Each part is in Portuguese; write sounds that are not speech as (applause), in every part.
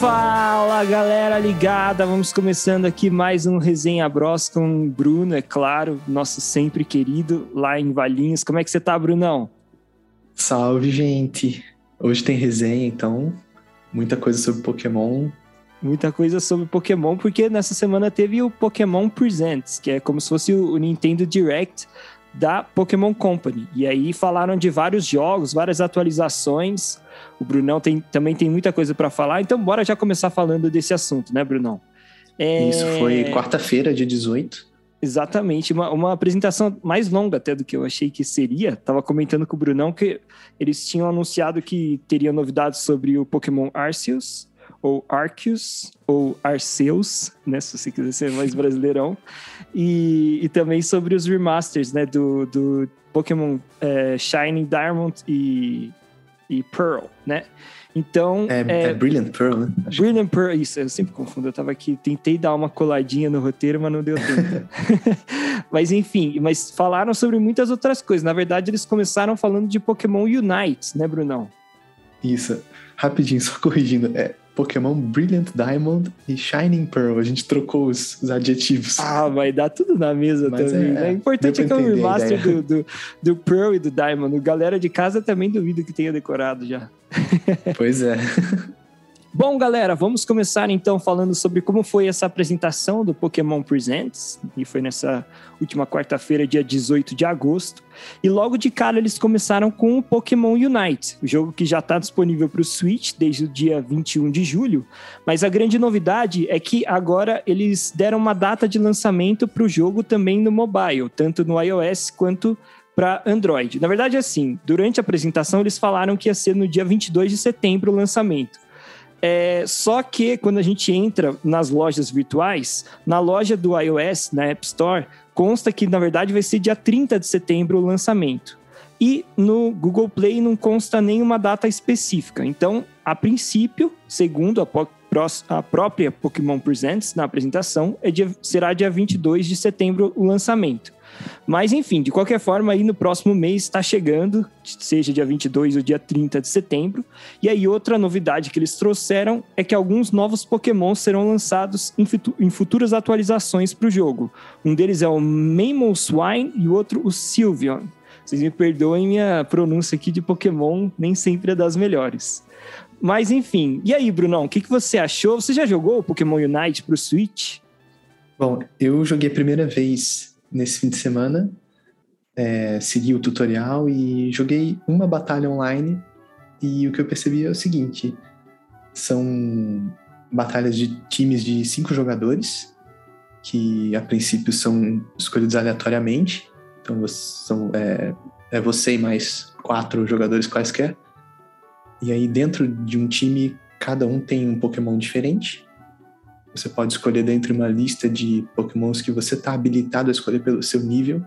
Fala galera ligada, vamos começando aqui mais um Resenha Bros com o Bruno, é claro, nosso sempre querido lá em Valinhos. Como é que você tá, Brunão? Salve, gente! Hoje tem resenha, então, muita coisa sobre Pokémon. Muita coisa sobre Pokémon, porque nessa semana teve o Pokémon Presents, que é como se fosse o Nintendo Direct da Pokémon Company. E aí falaram de vários jogos, várias atualizações. O Brunão tem, também tem muita coisa para falar, então bora já começar falando desse assunto, né, Brunão? É... Isso foi quarta-feira, dia 18. Exatamente, uma, uma apresentação mais longa até do que eu achei que seria. Tava comentando com o Brunão que eles tinham anunciado que teria novidades sobre o Pokémon Arceus, ou Arceus, ou Arceus, né, se você quiser ser mais brasileirão, e, e também sobre os remasters, né, do, do Pokémon é, Shining Diamond e, e Pearl, né? Então. É, é, é Brilliant Pearl, né? Acho Brilliant que... Pearl, isso, eu sempre confundo. Eu tava aqui, tentei dar uma coladinha no roteiro, mas não deu tempo. (laughs) (laughs) mas enfim, mas falaram sobre muitas outras coisas. Na verdade, eles começaram falando de Pokémon Unite, né, Brunão? Isso. Rapidinho, (laughs) só corrigindo. É Pokémon Brilliant Diamond e Shining Pearl. A gente trocou os, os adjetivos. Ah, vai dar tudo na mesa Mas também. É, né? O importante é que é o remaster do, do, do Pearl e do Diamond. O galera de casa também duvido que tenha decorado já. Pois é. (laughs) Bom, galera, vamos começar então falando sobre como foi essa apresentação do Pokémon Presents, e foi nessa última quarta-feira, dia 18 de agosto. E logo de cara eles começaram com o Pokémon Unite, o jogo que já está disponível para o Switch desde o dia 21 de julho. Mas a grande novidade é que agora eles deram uma data de lançamento para o jogo também no mobile, tanto no iOS quanto para Android. Na verdade, é assim, durante a apresentação eles falaram que ia ser no dia 22 de setembro o lançamento. É, só que quando a gente entra nas lojas virtuais, na loja do iOS, na App Store, consta que na verdade vai ser dia 30 de setembro o lançamento. E no Google Play não consta nenhuma data específica. Então, a princípio, segundo a, a própria Pokémon Presents na apresentação, é dia, será dia 22 de setembro o lançamento. Mas enfim, de qualquer forma, aí no próximo mês está chegando, seja dia 22 ou dia 30 de setembro. E aí outra novidade que eles trouxeram é que alguns novos Pokémon serão lançados em, em futuras atualizações para o jogo. Um deles é o Mamoswine e o outro o Sylveon. Vocês me perdoem minha pronúncia aqui de Pokémon, nem sempre é das melhores. Mas enfim, e aí, Brunão, o que, que você achou? Você já jogou o Pokémon Unite para o Switch? Bom, eu joguei a primeira vez nesse fim de semana. É, segui o tutorial e joguei uma batalha online. E o que eu percebi é o seguinte: são batalhas de times de cinco jogadores, que a princípio são escolhidos aleatoriamente. Então são, é, é você e mais quatro jogadores quaisquer. E aí, dentro de um time, cada um tem um Pokémon diferente. Você pode escolher dentro de uma lista de pokémons que você está habilitado a escolher pelo seu nível.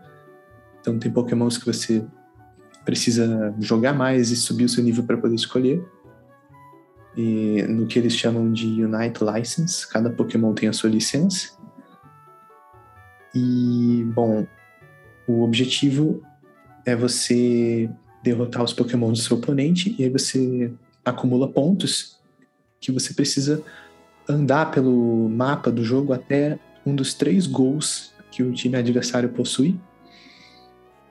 Então tem pokémons que você precisa jogar mais e subir o seu nível para poder escolher. E no que eles chamam de Unite License, cada Pokémon tem a sua licença. E, bom, o objetivo é você derrotar os Pokémon do seu oponente e aí você acumula pontos que você precisa andar pelo mapa do jogo até um dos três gols que o time adversário possui.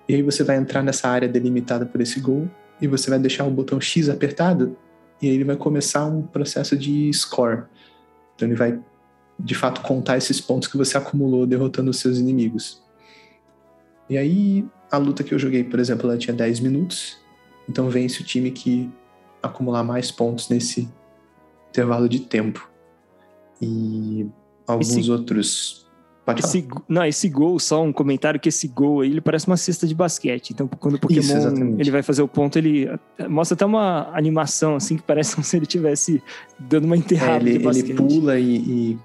E aí você vai entrar nessa área delimitada por esse gol e você vai deixar o botão X apertado e aí ele vai começar um processo de score. Então ele vai de fato contar esses pontos que você acumulou derrotando os seus inimigos. E aí a luta que eu joguei, por exemplo, ela tinha 10 minutos. Então vence o time que acumular mais pontos nesse intervalo de tempo e alguns esse, outros. Pode esse, não, esse gol, só um comentário que esse gol aí, ele parece uma cesta de basquete. Então, quando o Pokémon Isso, ele vai fazer o ponto, ele mostra até uma animação assim que parece (laughs) como se ele estivesse dando uma enterrada é, ele, de basquete. Ele pula e,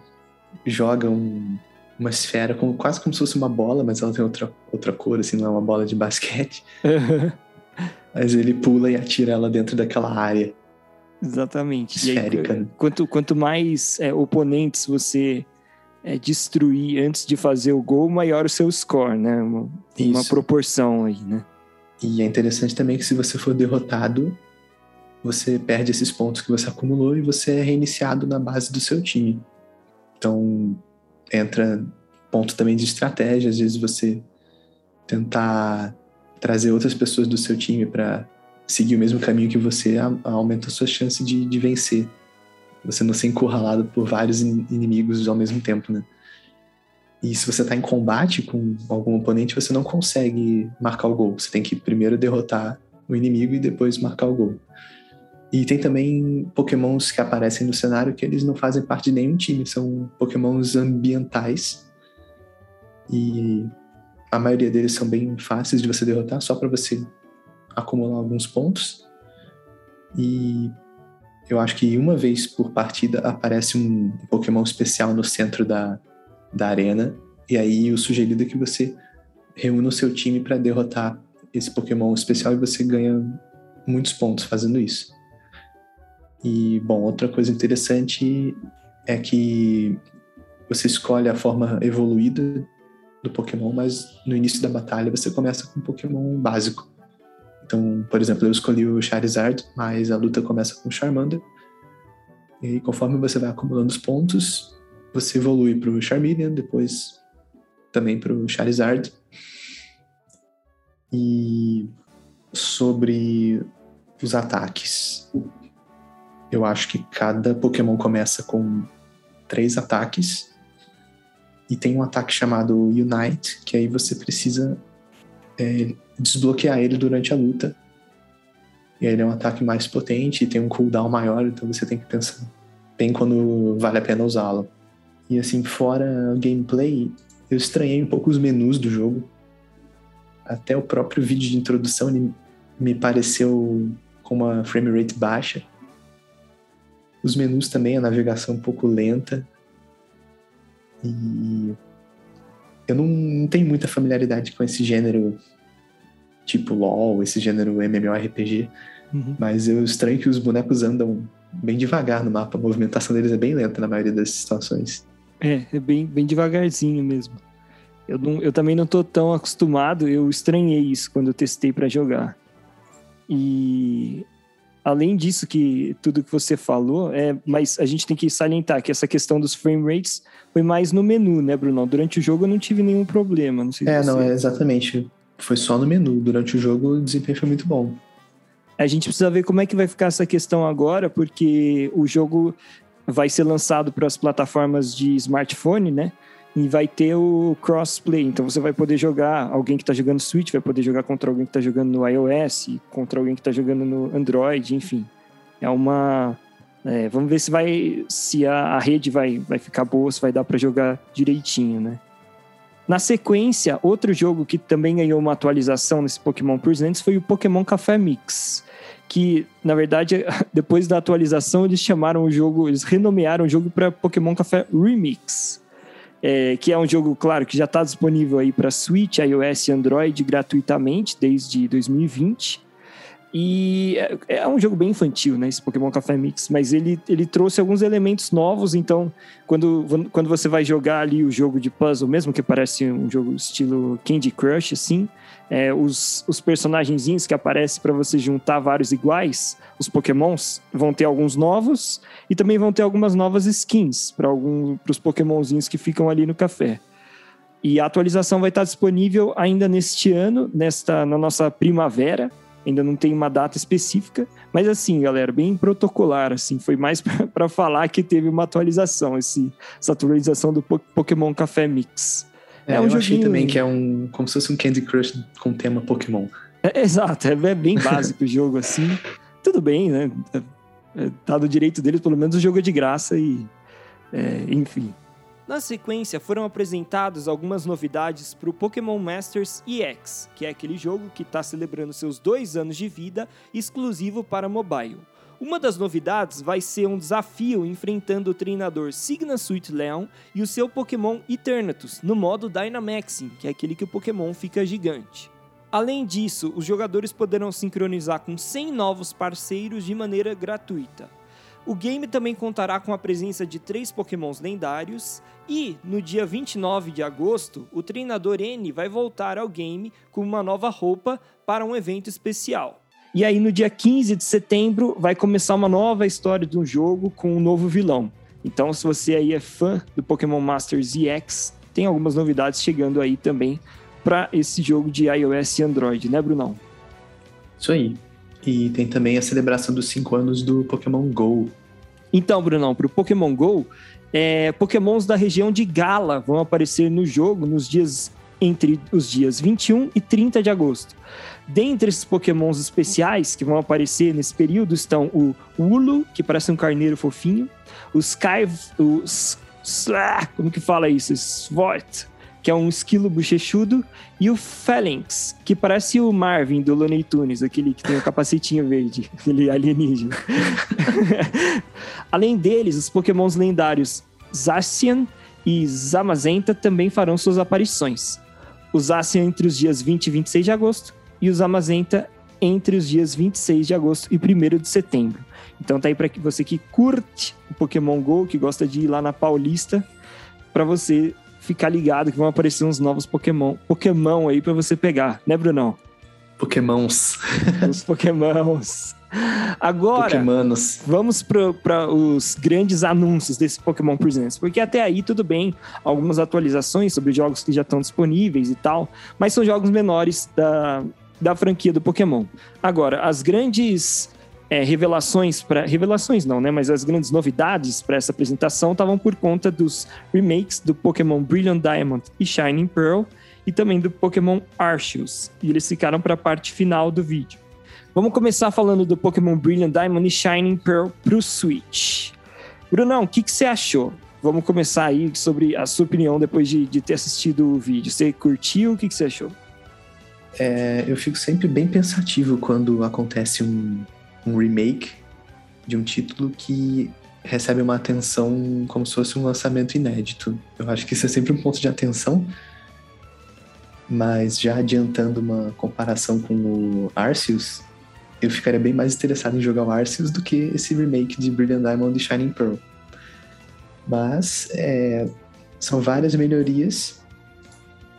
e joga um, uma esfera como, quase como se fosse uma bola, mas ela tem outra, outra cor, assim, não é uma bola de basquete. (laughs) mas ele pula e atira ela dentro daquela área. Exatamente. Esférica. Aí, quanto, quanto mais é, oponentes você é, destruir antes de fazer o gol, maior o seu score, né? Uma, uma proporção aí, né? E é interessante também que se você for derrotado, você perde esses pontos que você acumulou e você é reiniciado na base do seu time. Então, entra ponto também de estratégia, às vezes você tentar trazer outras pessoas do seu time para seguir o mesmo caminho que você aumenta a sua chance de, de vencer. Você não ser encurralado por vários inimigos ao mesmo tempo, né? E se você está em combate com algum oponente, você não consegue marcar o gol. Você tem que primeiro derrotar o inimigo e depois marcar o gol. E tem também pokémons que aparecem no cenário que eles não fazem parte de nenhum time, são pokémons ambientais. E a maioria deles são bem fáceis de você derrotar, só para você acumular alguns pontos. E eu acho que uma vez por partida aparece um Pokémon especial no centro da, da arena. E aí o sugerido é que você reúna o seu time para derrotar esse Pokémon especial e você ganha muitos pontos fazendo isso. E, bom, outra coisa interessante é que você escolhe a forma evoluída do Pokémon, mas no início da batalha você começa com um Pokémon básico. Então, por exemplo, eu escolhi o Charizard, mas a luta começa com o Charmander. E conforme você vai acumulando os pontos, você evolui para o Charmeleon, depois também para o Charizard. E sobre os ataques. Eu acho que cada Pokémon começa com três ataques. E tem um ataque chamado Unite, que aí você precisa é, desbloquear ele durante a luta. E ele é um ataque mais potente e tem um cooldown maior, então você tem que pensar bem quando vale a pena usá-lo. E assim, fora gameplay, eu estranhei um pouco os menus do jogo. Até o próprio vídeo de introdução me pareceu com uma frame rate baixa. Os menus também, a navegação um pouco lenta. E eu não, não tenho muita familiaridade com esse gênero tipo LoL, esse gênero MMORPG. Uhum. Mas eu estranho que os bonecos andam bem devagar no mapa, a movimentação deles é bem lenta na maioria das situações. É, é bem, bem devagarzinho mesmo. Eu, não, eu também não tô tão acostumado, eu estranhei isso quando eu testei para jogar. E além disso que tudo que você falou, é, mas a gente tem que salientar que essa questão dos frame rates foi mais no menu, né, Bruno? Durante o jogo eu não tive nenhum problema. Não sei é, não, é exatamente. Foi só no menu. Durante o jogo o desempenho foi muito bom. A gente precisa ver como é que vai ficar essa questão agora, porque o jogo vai ser lançado para as plataformas de smartphone, né? e vai ter o crossplay. Então você vai poder jogar, alguém que está jogando Switch vai poder jogar contra alguém que está jogando no iOS, contra alguém que está jogando no Android, enfim. É uma. É, vamos ver se vai. Se a, a, rede vai, vai ficar boa, se vai dar para jogar direitinho, né? Na sequência, outro jogo que também ganhou uma atualização nesse Pokémon Presents foi o Pokémon Café Mix. Que, na verdade, (laughs) depois da atualização, eles chamaram o jogo, eles renomearam o jogo para Pokémon Café Remix é, que é um jogo, claro, que já está disponível aí para Switch, iOS e Android gratuitamente desde 2020. E é, é, um jogo bem infantil, né? Esse Pokémon Café Mix, mas ele, ele trouxe alguns elementos novos. Então, quando, quando você vai jogar ali o jogo de puzzle, mesmo que parece um jogo estilo Candy Crush, assim, é, os, os personagenzinhos que aparecem para você juntar vários iguais, os pokémons, vão ter alguns novos e também vão ter algumas novas skins para os pokémonzinhos que ficam ali no café. E a atualização vai estar disponível ainda neste ano, nesta, na nossa primavera. Ainda não tem uma data específica, mas assim, galera, bem protocolar, assim, foi mais (laughs) para falar que teve uma atualização, esse, essa atualização do Pokémon Café Mix. É, é um eu joguinho... achei também que é um. como se fosse um Candy Crush com tema Pokémon. É, exato, é, é bem básico o jogo assim. Tudo bem, né? É, é, tá do direito deles, pelo menos o jogo é de graça e. É, enfim. Na sequência, foram apresentadas algumas novidades para o Pokémon Masters EX, que é aquele jogo que está celebrando seus dois anos de vida exclusivo para mobile. Uma das novidades vai ser um desafio enfrentando o treinador Signa Sweet Leon e o seu Pokémon Eternatus no modo Dynamaxing, que é aquele que o Pokémon fica gigante. Além disso, os jogadores poderão sincronizar com 100 novos parceiros de maneira gratuita. O game também contará com a presença de três Pokémons lendários e, no dia 29 de agosto, o treinador N vai voltar ao game com uma nova roupa para um evento especial. E aí, no dia 15 de setembro, vai começar uma nova história de um jogo com um novo vilão. Então, se você aí é fã do Pokémon Masters EX, tem algumas novidades chegando aí também para esse jogo de iOS e Android, né, Brunão? Isso aí. E tem também a celebração dos 5 anos do Pokémon GO. Então, Brunão, para o Pokémon GO, é, Pokémons da região de Gala vão aparecer no jogo nos dias entre os dias 21 e 30 de agosto. Dentre esses pokémons especiais que vão aparecer nesse período estão o Ulu, que parece um carneiro fofinho, o Sky... Os, como que fala isso? Svort, que é um esquilo bochechudo, e o Phalanx, que parece o Marvin do Looney Tunes, aquele que tem o capacetinho verde, (laughs) aquele alienígena. (laughs) Além deles, os pokémons lendários Zacian e Zamazenta também farão suas aparições. O Zacian entre os dias 20 e 26 de agosto, e os Amazenta entre os dias 26 de agosto e 1 de setembro. Então tá aí para você que curte o Pokémon GO, que gosta de ir lá na Paulista, para você ficar ligado que vão aparecer uns novos Pokémon, Pokémon aí para você pegar, né, Brunão? Pokémons. Os Pokémons. Agora, Pokémonos. vamos para os grandes anúncios desse Pokémon Presents, porque até aí tudo bem, algumas atualizações sobre jogos que já estão disponíveis e tal, mas são jogos menores da, da franquia do Pokémon. Agora, as grandes é, revelações para revelações não, né? Mas as grandes novidades para essa apresentação estavam por conta dos remakes do Pokémon Brilliant Diamond e Shining Pearl e também do Pokémon Arceus. E eles ficaram para a parte final do vídeo. Vamos começar falando do Pokémon Brilliant Diamond e Shining Pearl pro Switch. Brunão, o que, que você achou? Vamos começar aí sobre a sua opinião depois de, de ter assistido o vídeo. Você curtiu? O que, que você achou? É, eu fico sempre bem pensativo quando acontece um, um remake de um título que recebe uma atenção como se fosse um lançamento inédito. Eu acho que isso é sempre um ponto de atenção. Mas já adiantando uma comparação com o Arceus, eu ficaria bem mais interessado em jogar o Arceus do que esse remake de Brilliant Diamond e Shining Pearl. Mas é, são várias melhorias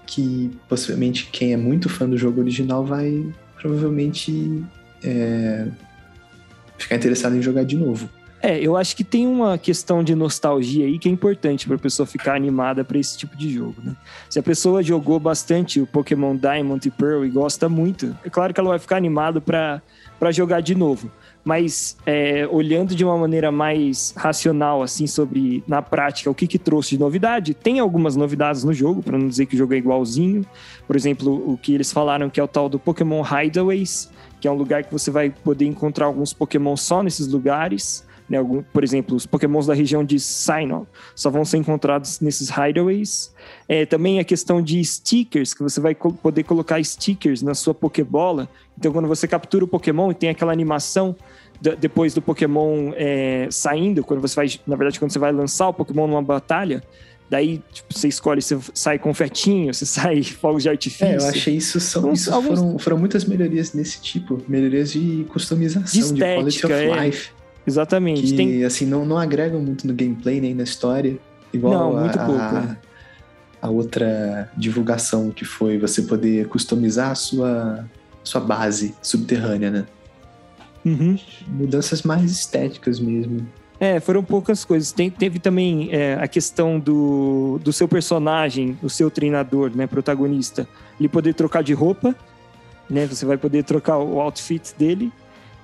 que possivelmente quem é muito fã do jogo original vai provavelmente é, ficar interessado em jogar de novo. É, eu acho que tem uma questão de nostalgia aí que é importante para a pessoa ficar animada para esse tipo de jogo, né? Se a pessoa jogou bastante o Pokémon Diamond e Pearl e gosta muito, é claro que ela vai ficar animada para jogar de novo. Mas é, olhando de uma maneira mais racional, assim, sobre na prática o que, que trouxe de novidade, tem algumas novidades no jogo, para não dizer que o jogo é igualzinho. Por exemplo, o que eles falaram que é o tal do Pokémon Hideaways, que é um lugar que você vai poder encontrar alguns Pokémon só nesses lugares. Né, algum, por exemplo, os pokémons da região de Sinnoh só vão ser encontrados nesses hideaways. É, também a questão de stickers, que você vai co poder colocar stickers na sua Pokébola. Então, quando você captura o Pokémon e tem aquela animação depois do Pokémon é, saindo, quando você vai, na verdade, quando você vai lançar o Pokémon numa batalha, Daí, tipo, você escolhe, você sai confetinho, você (laughs) sai fogos de artifício. É, eu achei isso, são, isso alguns... foram, foram muitas melhorias nesse tipo. Melhorias de customização, de, estética, de quality of é. life. Exatamente. Que, Tem... assim, não, não agregam muito no gameplay nem na história. Igual não, a, muito pouco. A, a, outra divulgação que foi você poder customizar a sua, sua base subterrânea, né? Uhum. Mudanças mais estéticas mesmo. É, foram poucas coisas. Tem, teve também é, a questão do, do seu personagem, o seu treinador, né, protagonista, ele poder trocar de roupa, né? Você vai poder trocar o outfit dele.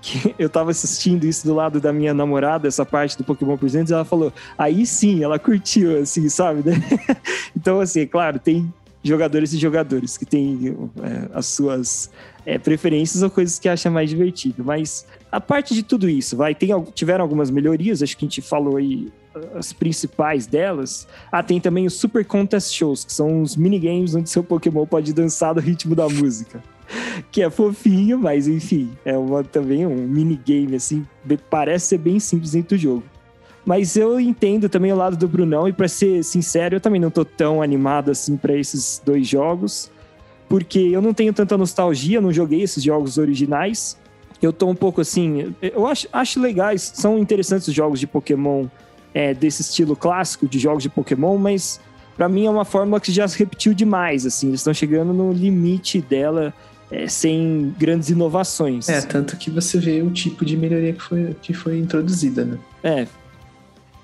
Que eu tava assistindo isso do lado da minha namorada, essa parte do Pokémon Presentes, ela falou, aí sim, ela curtiu, assim, sabe? Né? (laughs) então, assim, é claro, tem jogadores e jogadores que têm é, as suas é, preferências ou coisas que acham mais divertido. Mas a parte de tudo isso, vai, tem, tiveram algumas melhorias, acho que a gente falou aí as principais delas. Ah, tem também os Super Contest Shows, que são uns minigames onde seu Pokémon pode dançar do ritmo da música. Que é fofinho, mas enfim, é uma, também um minigame, assim, parece ser bem simples dentro do jogo. Mas eu entendo também o lado do Brunão, e para ser sincero, eu também não tô tão animado assim para esses dois jogos, porque eu não tenho tanta nostalgia, não joguei esses jogos originais. Eu tô um pouco assim. Eu acho, acho legais, são interessantes os jogos de Pokémon é, desse estilo clássico de jogos de Pokémon, mas para mim é uma fórmula que já se repetiu demais, assim. Eles estão chegando no limite dela é, sem grandes inovações. É, tanto que você vê o tipo de melhoria que foi, que foi introduzida, né? É.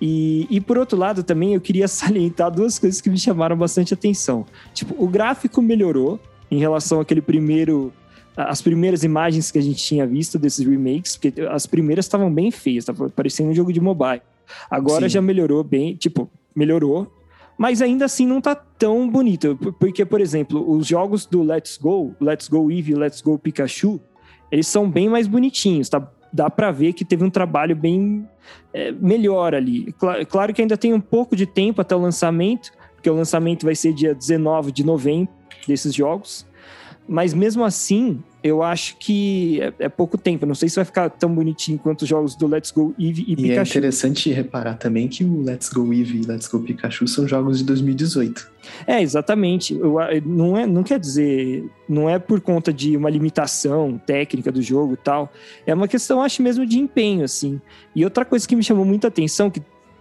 E, e por outro lado, também eu queria (laughs) salientar duas coisas que me chamaram bastante atenção. Tipo, o gráfico melhorou em relação àquele primeiro. As primeiras imagens que a gente tinha visto desses remakes, porque as primeiras estavam bem feias, estava parecendo um jogo de mobile. Agora Sim. já melhorou bem, tipo, melhorou, mas ainda assim não tá tão bonito. Porque, por exemplo, os jogos do Let's Go, Let's Go Eevee Let's Go Pikachu, eles são bem mais bonitinhos, tá? Dá para ver que teve um trabalho bem é, melhor ali. Claro, claro que ainda tem um pouco de tempo até o lançamento, porque o lançamento vai ser dia 19 de novembro desses jogos. Mas mesmo assim, eu acho que é, é, pouco tempo. Não sei se vai ficar tão bonitinho quanto os jogos do Let's Go Eevee e, e Pikachu. E é interessante reparar também que o Let's Go Eevee e Let's Go Pikachu são jogos de 2018. É, exatamente. Eu, não, é, não quer dizer... Não é por conta de uma limitação técnica do jogo e tal. É uma questão, acho mesmo, de empenho, assim. E outra coisa que me chamou muita atenção, que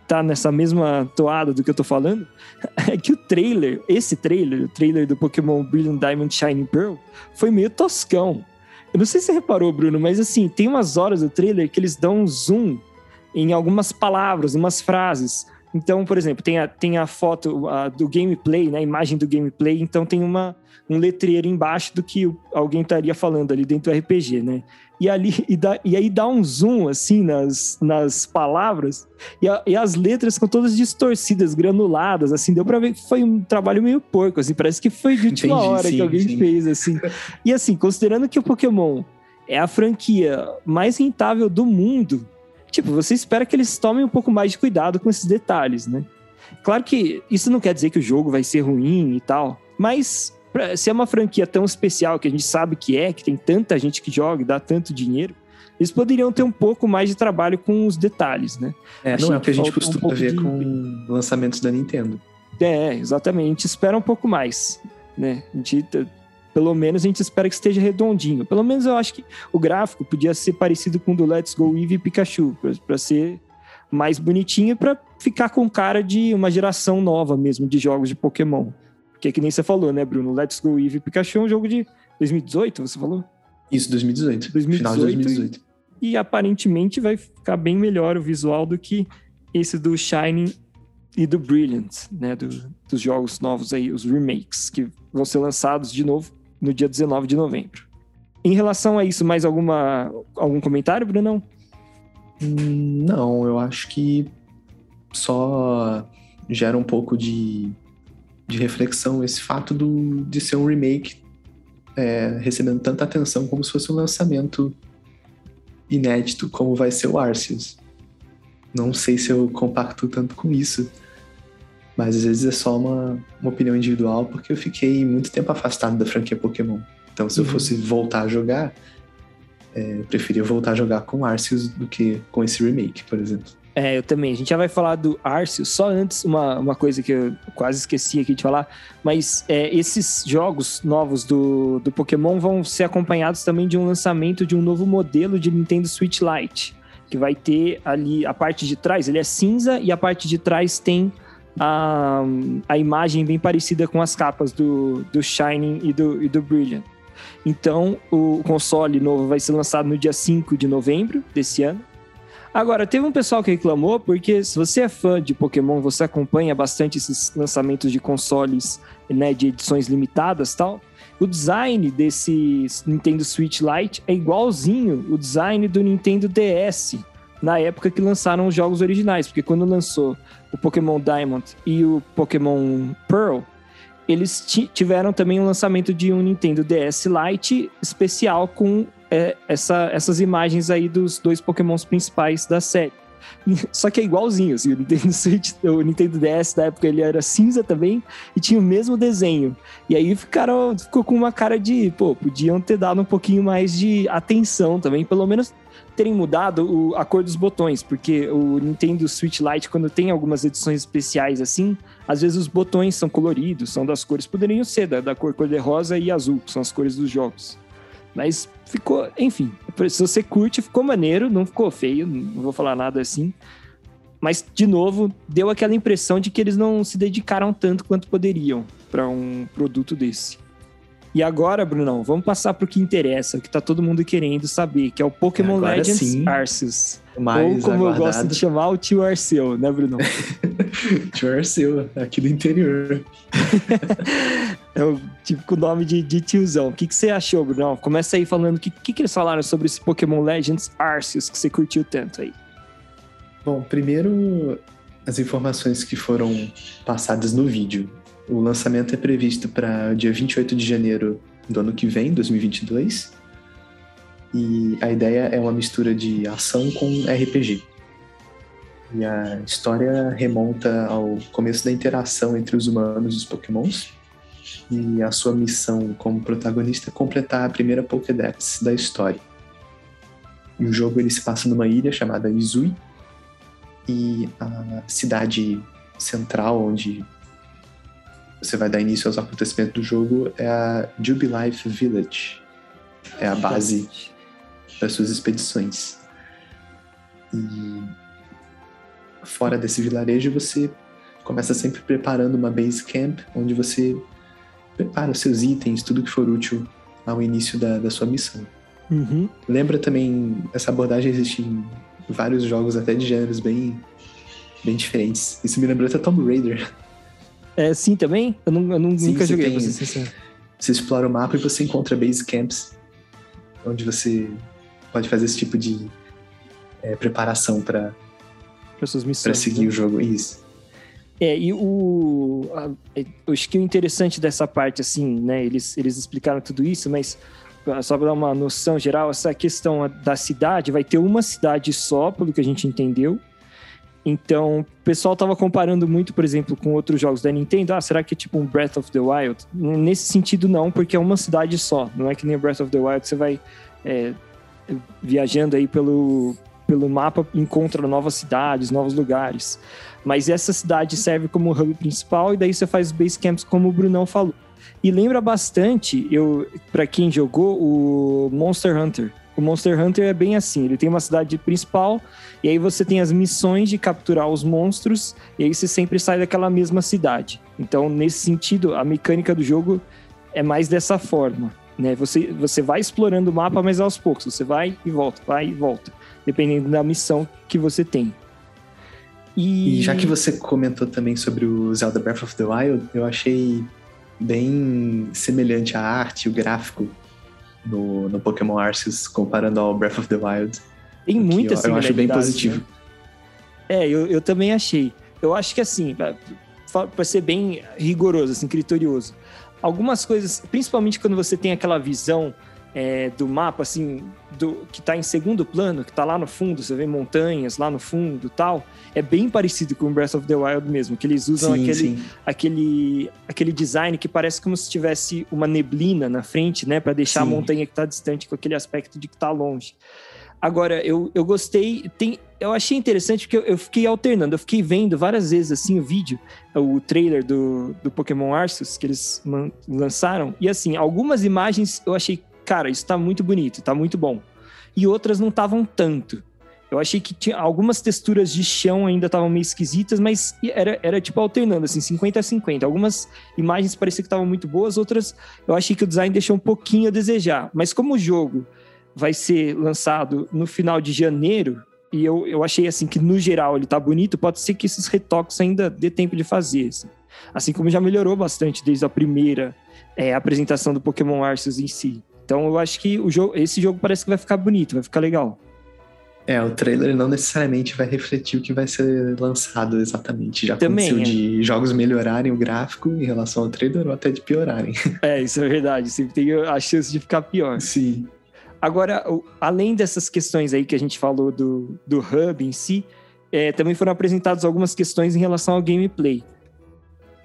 tá nessa mesma toada do que eu tô falando, (laughs) é que o trailer, esse trailer, o trailer do Pokémon Brilliant Diamond Shining Pearl, foi meio toscão. Eu não sei se você reparou, Bruno, mas assim, tem umas horas do trailer que eles dão um zoom em algumas palavras, umas frases. Então, por exemplo, tem a, tem a foto a, do gameplay, né, a imagem do gameplay, então tem uma, um letreiro embaixo do que alguém estaria falando ali dentro do RPG, né? E ali e, dá, e aí dá um zoom assim nas, nas palavras e, a, e, as letras ficam todas distorcidas, granuladas, assim, deu para ver que foi um trabalho meio porco, assim, parece que foi de última Entendi, hora sim, que alguém sim. fez, assim. E assim, considerando que o Pokémon é a franquia mais rentável do mundo, tipo, você espera que eles tomem um pouco mais de cuidado com esses detalhes, né? Claro que isso não quer dizer que o jogo vai ser ruim e tal, mas pra, se é uma franquia tão especial que a gente sabe que é, que tem tanta gente que joga e dá tanto dinheiro, eles poderiam ter um pouco mais de trabalho com os detalhes, né? É, não é o que a gente costuma um ver de... com lançamentos da Nintendo. É, exatamente. A gente espera um pouco mais, né? A gente, pelo menos a gente espera que esteja redondinho. Pelo menos eu acho que o gráfico podia ser parecido com o do Let's Go Eevee Pikachu, para ser mais bonitinho para ficar com cara de uma geração nova mesmo de jogos de Pokémon. Que é que nem você falou, né, Bruno? Let's Go Eevee Pikachu é um jogo de 2018, você falou? Isso, 2018. 2018 final de 2018. E, e aparentemente vai ficar bem melhor o visual do que esse do Shining e do Brilliant, né? Do, dos jogos novos aí, os remakes, que vão ser lançados de novo no dia 19 de novembro. Em relação a isso, mais alguma, algum comentário, Brunão? Hum, não, eu acho que só gera um pouco de de reflexão esse fato do, de ser um remake é, recebendo tanta atenção como se fosse um lançamento inédito como vai ser o Arceus. Não sei se eu compacto tanto com isso, mas às vezes é só uma, uma opinião individual porque eu fiquei muito tempo afastado da franquia Pokémon. Então se uhum. eu fosse voltar a jogar, é, eu preferia voltar a jogar com Arceus do que com esse remake, por exemplo. É, eu também. A gente já vai falar do Arceus. Só antes, uma, uma coisa que eu quase esqueci aqui de falar. Mas é, esses jogos novos do, do Pokémon vão ser acompanhados também de um lançamento de um novo modelo de Nintendo Switch Lite. Que vai ter ali a parte de trás, ele é cinza e a parte de trás tem a, a imagem bem parecida com as capas do, do Shining e do, e do Brilliant. Então, o console novo vai ser lançado no dia 5 de novembro desse ano. Agora, teve um pessoal que reclamou, porque se você é fã de Pokémon, você acompanha bastante esses lançamentos de consoles, né, de edições limitadas tal. O design desse Nintendo Switch Lite é igualzinho o design do Nintendo DS, na época que lançaram os jogos originais, porque quando lançou o Pokémon Diamond e o Pokémon Pearl, eles tiveram também um lançamento de um Nintendo DS Lite especial com é, essa, essas imagens aí dos dois Pokémons principais da série. Só que é igualzinho, assim, o Nintendo Switch, o Nintendo DS da época ele era cinza também e tinha o mesmo desenho. E aí ficaram, ficou com uma cara de, pô, podiam ter dado um pouquinho mais de atenção também, pelo menos terem mudado o, a cor dos botões, porque o Nintendo Switch Lite, quando tem algumas edições especiais assim, às vezes os botões são coloridos, são das cores, poderiam ser da, da cor cor-de-rosa e azul, que são as cores dos jogos. Mas ficou, enfim, se você curte, ficou maneiro, não ficou feio, não vou falar nada assim. Mas, de novo, deu aquela impressão de que eles não se dedicaram tanto quanto poderiam para um produto desse. E agora, Brunão, vamos passar pro que interessa, o que tá todo mundo querendo saber, que é o Pokémon agora Legends sim. Arceus. Ou como aguardado. eu gosto de chamar, o tio Arceu, né, Brunão? (laughs) tio Arceu, aqui do interior. (laughs) é o típico nome de, de tiozão. O que, que você achou, Brunão? Começa aí falando o que, que, que eles falaram sobre esse Pokémon Legends Arceus que você curtiu tanto aí. Bom, primeiro as informações que foram passadas no vídeo. O lançamento é previsto para dia 28 de janeiro do ano que vem, 2022. E a ideia é uma mistura de ação com RPG. E a história remonta ao começo da interação entre os humanos e os pokémons. E a sua missão como protagonista é completar a primeira Pokédex da história. E o jogo ele se passa numa ilha chamada Izui. E a cidade central onde você vai dar início aos acontecimentos do jogo é a Jubilife Village. É a base das suas expedições. E fora desse vilarejo você começa sempre preparando uma base camp onde você prepara os seus itens, tudo que for útil ao início da, da sua missão. Uhum. Lembra também, essa abordagem existe em vários jogos até de gêneros bem, bem diferentes. Isso me lembrou até Tomb Raider. É, sim, também? Eu, não, eu não, sim, nunca joguei, tem, Você explora o mapa e você encontra base camps, onde você pode fazer esse tipo de é, preparação para para seguir né? o jogo. Isso. É, e o. A, é, eu acho que o interessante dessa parte, assim, né? Eles, eles explicaram tudo isso, mas só para dar uma noção geral, essa questão da cidade, vai ter uma cidade só, pelo que a gente entendeu. Então, o pessoal tava comparando muito, por exemplo, com outros jogos da Nintendo. Ah, será que é tipo um Breath of the Wild? Nesse sentido, não, porque é uma cidade só. Não é que nem o Breath of the Wild, você vai é, viajando aí pelo, pelo mapa, encontra novas cidades, novos lugares. Mas essa cidade serve como hub principal e daí você faz base camps, como o Brunão falou. E lembra bastante, eu para quem jogou, o Monster Hunter. O Monster Hunter é bem assim, ele tem uma cidade principal e aí você tem as missões de capturar os monstros e aí você sempre sai daquela mesma cidade. Então, nesse sentido, a mecânica do jogo é mais dessa forma, né? Você você vai explorando o mapa, mas aos poucos, você vai e volta, vai e volta, dependendo da missão que você tem. E... e já que você comentou também sobre o Zelda Breath of the Wild, eu achei bem semelhante a arte, o gráfico no, no Pokémon Arceus comparando ao Breath of the Wild. Tem muita eu, eu acho bem positivo. Né? É, eu, eu também achei. Eu acho que assim, para ser bem rigoroso, assim, criterioso, algumas coisas, principalmente quando você tem aquela visão é, do mapa, assim, do, que está em segundo plano, que está lá no fundo, você vê montanhas lá no fundo tal, é bem parecido com o Breath of the Wild mesmo, que eles usam sim, aquele, sim. aquele, aquele design que parece como se tivesse uma neblina na frente, né, para deixar sim. a montanha que está distante com aquele aspecto de que está longe. Agora, eu, eu gostei, tem, eu achei interessante porque eu, eu, fiquei alternando, eu fiquei vendo várias vezes assim o vídeo, o trailer do, do Pokémon Arceus que eles lançaram, e assim, algumas imagens eu achei cara, isso tá muito bonito, tá muito bom. E outras não estavam tanto. Eu achei que tinha algumas texturas de chão ainda estavam meio esquisitas, mas era, era tipo alternando, assim, 50 a 50. Algumas imagens pareciam que estavam muito boas, outras eu achei que o design deixou um pouquinho a desejar. Mas como o jogo vai ser lançado no final de janeiro, e eu, eu achei assim que no geral ele tá bonito, pode ser que esses retoques ainda dê tempo de fazer. Assim, assim como já melhorou bastante desde a primeira é, apresentação do Pokémon Arceus em si. Então eu acho que o jogo, esse jogo parece que vai ficar bonito, vai ficar legal. É, o trailer não necessariamente vai refletir o que vai ser lançado exatamente. Já Também, aconteceu é. de jogos melhorarem o gráfico em relação ao trailer ou até de piorarem. (laughs) É, isso é verdade. Sempre tem a chance de ficar pior. Sim. Agora, além dessas questões aí que a gente falou do, do hub em si, é, também foram apresentadas algumas questões em relação ao gameplay.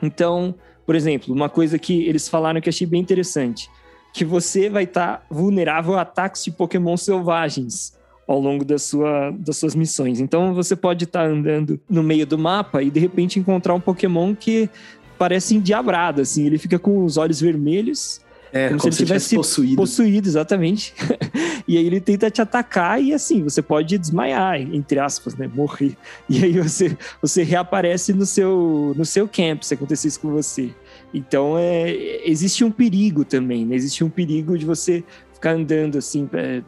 Então, por exemplo, uma coisa que eles falaram que achei bem interessante que você vai estar tá vulnerável a ataques de Pokémon selvagens ao longo da sua, das suas missões. Então você pode estar tá andando no meio do mapa e de repente encontrar um Pokémon que parece endiabrado, assim, ele fica com os olhos vermelhos. É, como, como se ele tivesse possuído. Possuído, exatamente. (laughs) e aí ele tenta te atacar e assim, você pode desmaiar, entre aspas, né? Morrer. E aí você, você reaparece no seu, no seu camp se acontecer isso com você. Então, é, existe um perigo também, né? Existe um perigo de você ficar andando assim, é,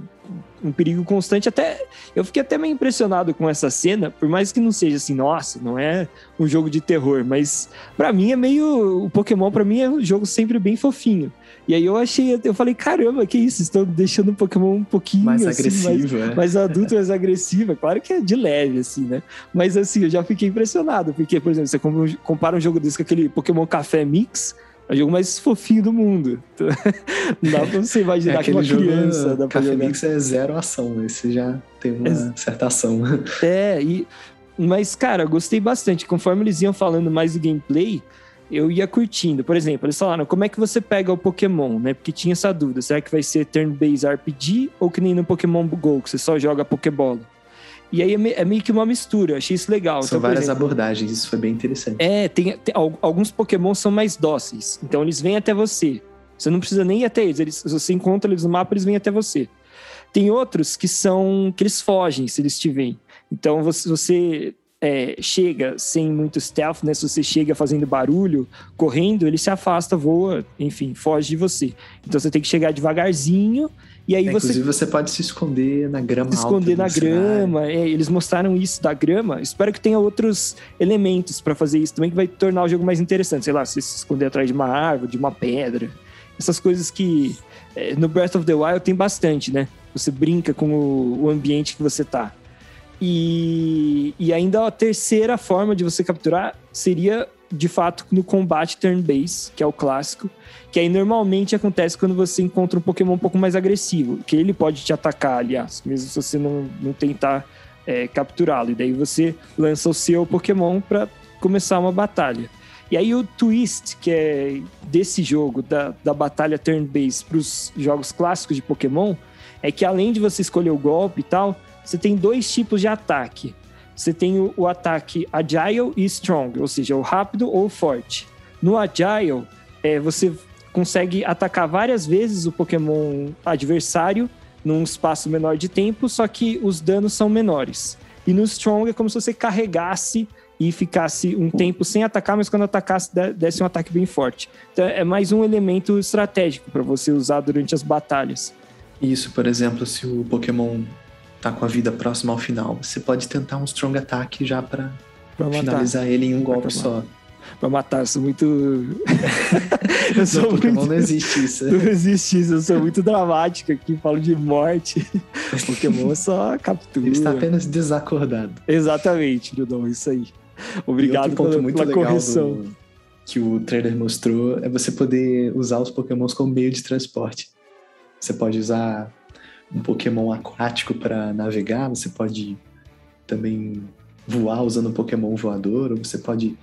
um perigo constante. Até eu fiquei até meio impressionado com essa cena, por mais que não seja assim, nossa, não é um jogo de terror, mas para mim é meio o Pokémon para mim é um jogo sempre bem fofinho. E aí eu achei, eu falei, caramba, que isso? Estão deixando o Pokémon um pouquinho mais assim, agressivo, mais, é. mais adulto, mais agressivo. É claro que é de leve, assim, né? Mas assim, eu já fiquei impressionado, porque, por exemplo, você compara um jogo desse com aquele Pokémon Café Mix, é o jogo mais fofinho do mundo. Não (laughs) dá pra você imaginar é que uma criança dá pra Café jogar. Mix é zero ação, esse já tem uma Ex- certa ação. É, e, mas, cara, eu gostei bastante. Conforme eles iam falando mais do gameplay, eu ia curtindo. Por exemplo, eles falaram como é que você pega o Pokémon, né? Porque tinha essa dúvida: será que vai ser turn-based RPG ou que nem no Pokémon Go, que você só joga Pokébola? E aí é, é meio que uma mistura, eu achei isso legal. São Então, várias exemplo, abordagens, isso foi bem interessante. É, tem, tem- al- alguns Pokémon são mais dóceis, então eles vêm até você. Você não precisa nem ir até eles, eles se você encontra eles no mapa, eles vêm até você. Tem outros que são que eles fogem se eles te veem. Então você, você é, chega sem muito stealth, né? Se você chega fazendo barulho, correndo, ele se afasta, voa, enfim, foge de você. Então você tem que chegar devagarzinho e aí É, você Inclusive, você pode se esconder na grama se esconder na grama. É, eles mostraram isso da grama. Espero que tenha outros elementos pra fazer isso também que vai tornar o jogo mais interessante. Sei lá, você se esconder atrás de uma árvore, de uma pedra. Essas coisas que é, no Breath of the Wild tem bastante, né? Você brinca com o, o ambiente que você tá. E, e ainda a terceira forma de você capturar seria, de fato, no combate turn-based, que é o clássico. Que aí normalmente acontece quando você encontra um Pokémon um pouco mais agressivo, que ele pode te atacar, aliás, mesmo se você não, não tentar é, capturá-lo. E daí você lança o seu Pokémon para começar uma batalha. E aí o twist que é desse jogo, da, da batalha turn-based para os jogos clássicos de Pokémon, é que além de você escolher o golpe e tal, você tem dois tipos de ataque. Você tem o, o ataque Agile e Strong, ou seja, o rápido ou o forte. No Agile, é, você consegue atacar várias vezes o Pokémon adversário num espaço menor de tempo, só que os danos são menores. E no Strong é como se você carregasse e ficasse um tempo sem atacar, mas quando atacasse de- desse um ataque bem forte. Então é mais um elemento estratégico para você usar durante as batalhas. Isso, por exemplo, se o Pokémon tá com a vida próxima ao final, você pode tentar um Strong Attack já pra Pra matar. finalizar ele em um golpe só. Pra matar, eu sou muito. (laughs) eu No sou Pokémon muito. não existe isso. (laughs) Não existe isso, eu sou muito dramático aqui, falo de morte. (laughs) Pokémon é só captura. Ele está apenas desacordado. Exatamente, Judão, isso aí. Obrigado ponto pela, muito pela legal correção. do- que o trailer mostrou é você poder usar os Pokémons como meio de transporte. Você pode usar um Pokémon aquático para navegar, você pode também voar usando um Pokémon voador, ou você pode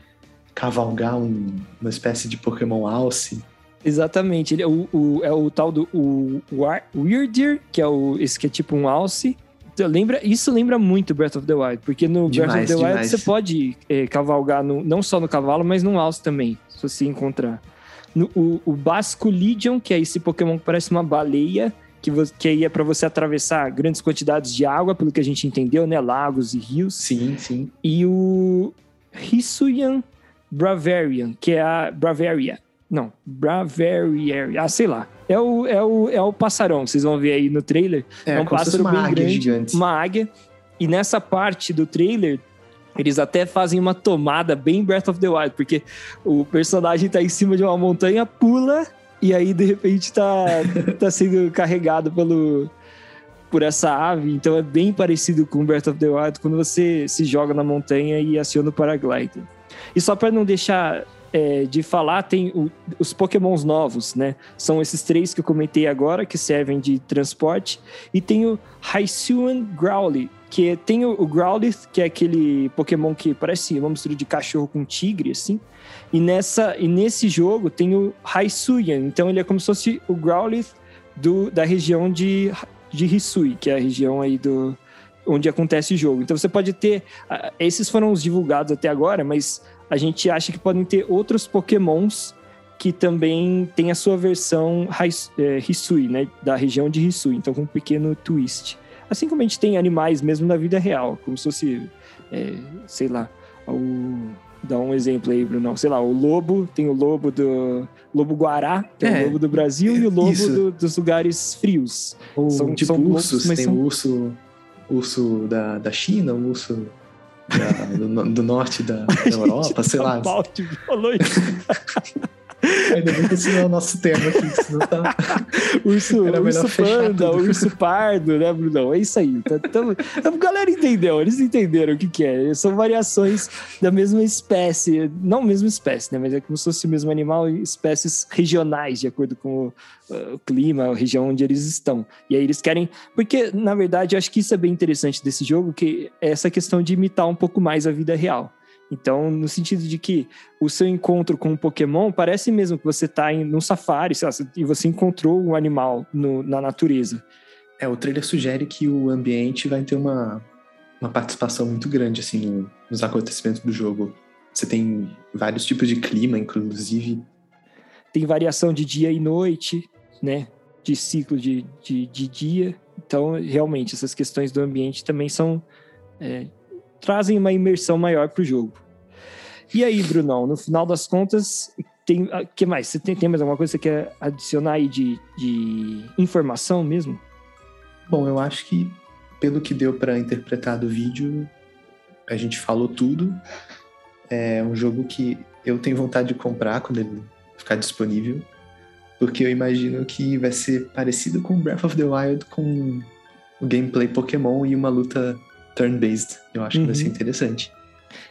cavalgar um- uma espécie de Pokémon alce. Exatamente, ele é o, o- é o tal do o, War- Weirdir, que é o, esse que é tipo um alce. Então, lembra, isso lembra muito Breath of the Wild, porque no Breath Demais, of the Wild demais. você pode é, cavalgar no- não só no cavalo, mas num alce também, se você encontrar. No- o, o Basco Legion, que é esse Pokémon que parece uma baleia, que, que aí é pra você atravessar grandes quantidades de água, pelo que a gente entendeu, né? Lagos e rios. Sim, sim. E o Hisuian Bravarian, que é a Bravaria. Não, Bravarian. Ah, sei lá. É o, é, o, é o passarão, vocês vão ver aí no trailer. É, É um pássaro bem águia grande, gigante. Uma águia. E nessa parte do trailer, eles até fazem uma tomada bem Breath of the Wild, porque o personagem tá em cima de uma montanha, pula, e aí de repente tá, tá sendo carregado pelo, por essa ave. Então é bem parecido com Breath of the Wild quando você se joga na montanha e aciona o paraglider. E só para não deixar é, de falar, tem o- os Pokémons novos, né? São esses três que eu comentei agora, que servem de transporte. E tem o Hisuian Growly, que tem o, Growlithe, que é aquele Pokémon que parece uma mistura de cachorro com tigre, assim. E, nessa, e nesse jogo tem o Hisuian, então ele é como se fosse o Growlithe do, da região de, de Hisui, que é a região aí do onde acontece o jogo. Então você pode ter... Esses foram os divulgados até agora, mas a gente acha que podem ter outros Pokémons que também tem a sua versão é, Hisui, né? Da região de Hisui, então com um pequeno twist. Assim como a gente tem animais mesmo na vida real, como se fosse, é, sei lá, o Dá um exemplo aí, Bruno. Sei lá, o lobo, tem o lobo do. Lobo Guará, que é, é o lobo do Brasil, e o lobo do, dos lugares frios. Ou são, tipo são ursos, lobos, tem são... o urso, urso da, da China, o urso da, do, do, norte da, da (laughs) Europa, sei lá. Falou isso. (laughs) Ainda bem que esse não é o nosso tema aqui, senão tá. (laughs) urso, urso panda, urso pardo, né, Brunão? É isso aí. Tá, tá, a galera entendeu, eles entenderam o que, que é. São variações da mesma espécie, não mesma espécie, né? Mas é como se fosse o mesmo animal espécies regionais, de acordo com o, o clima, a região onde eles estão. E aí eles querem. Porque, na verdade, eu acho que isso é bem interessante desse jogo, que é essa questão de imitar um pouco mais a vida real. Então, no sentido de que o seu encontro com um Pokémon parece mesmo que você está num safari lá, e você encontrou um animal no, na natureza. É, o trailer sugere que o ambiente vai ter uma, uma participação muito grande assim nos acontecimentos do jogo. Você tem vários tipos de clima, inclusive. Tem variação de dia e noite, né? De ciclo de, de, de dia. Então, realmente, essas questões do ambiente também são. É, trazem uma imersão maior para o jogo. E aí, Brunão, no final das contas, tem ah, que mais? Você tem, tem mais alguma coisa que você quer adicionar aí de, de informação mesmo? Bom, eu acho que pelo que deu para interpretar do vídeo, a gente falou tudo. É um jogo que eu tenho vontade de comprar quando ele ficar disponível, porque eu imagino que vai ser parecido com Breath of the Wild com o gameplay Pokémon e uma luta turn-based. Eu acho uhum. que vai ser uhum. interessante.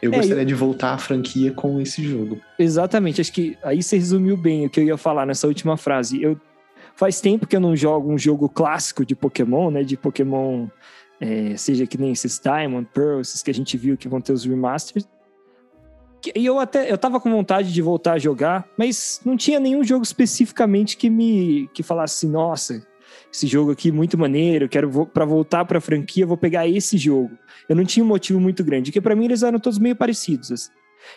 Eu é, gostaria eu... de voltar à franquia com esse jogo. Exatamente, acho que aí você resumiu bem o que eu ia falar nessa última frase. Eu faz tempo que eu não jogo um jogo clássico de Pokémon, né? De Pokémon, é, seja que nem esses Diamond, Pearl, esses que a gente viu que vão ter os remasters. E eu até eu tava com vontade de voltar a jogar, mas não tinha nenhum jogo especificamente que me que falasse nossa, esse jogo aqui muito maneiro, quero para voltar para a franquia, vou pegar esse jogo. Eu não tinha um motivo muito grande, porque para mim eles eram todos meio parecidos. Assim.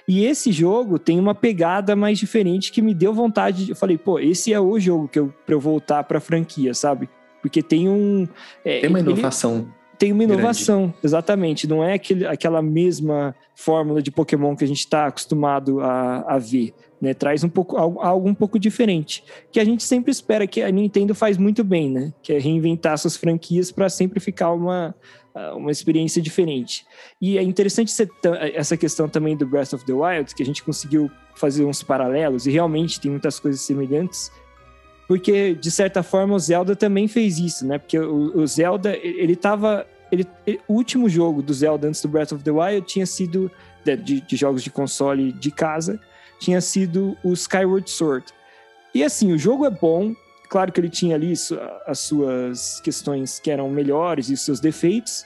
E esse jogo tem uma pegada mais diferente que me deu vontade. De, eu falei, pô, esse é o jogo que eu para eu voltar para a franquia, sabe? Porque tem um é, tem uma inovação. Ele, tem uma inovação, grande. exatamente. Não é aquele, aquela mesma fórmula de Pokémon que a gente está acostumado a, a ver. Né? Traz um pouco algo, algo, um pouco diferente. Que a gente sempre espera que a Nintendo faz muito bem, né? Que é reinventar suas franquias para sempre ficar uma, uma experiência diferente. E é interessante essa questão também do Breath of the Wild, que a gente conseguiu fazer uns paralelos, e realmente tem muitas coisas semelhantes porque de certa forma o Zelda também fez isso, né? Porque o, Zelda, ele tava. Ele, o último jogo do Zelda antes do Breath of the Wild tinha sido. De, de, jogos de console de casa, tinha sido o Skyward Sword. E assim, o jogo é bom, claro que ele tinha ali as suas questões que eram melhores e os seus defeitos,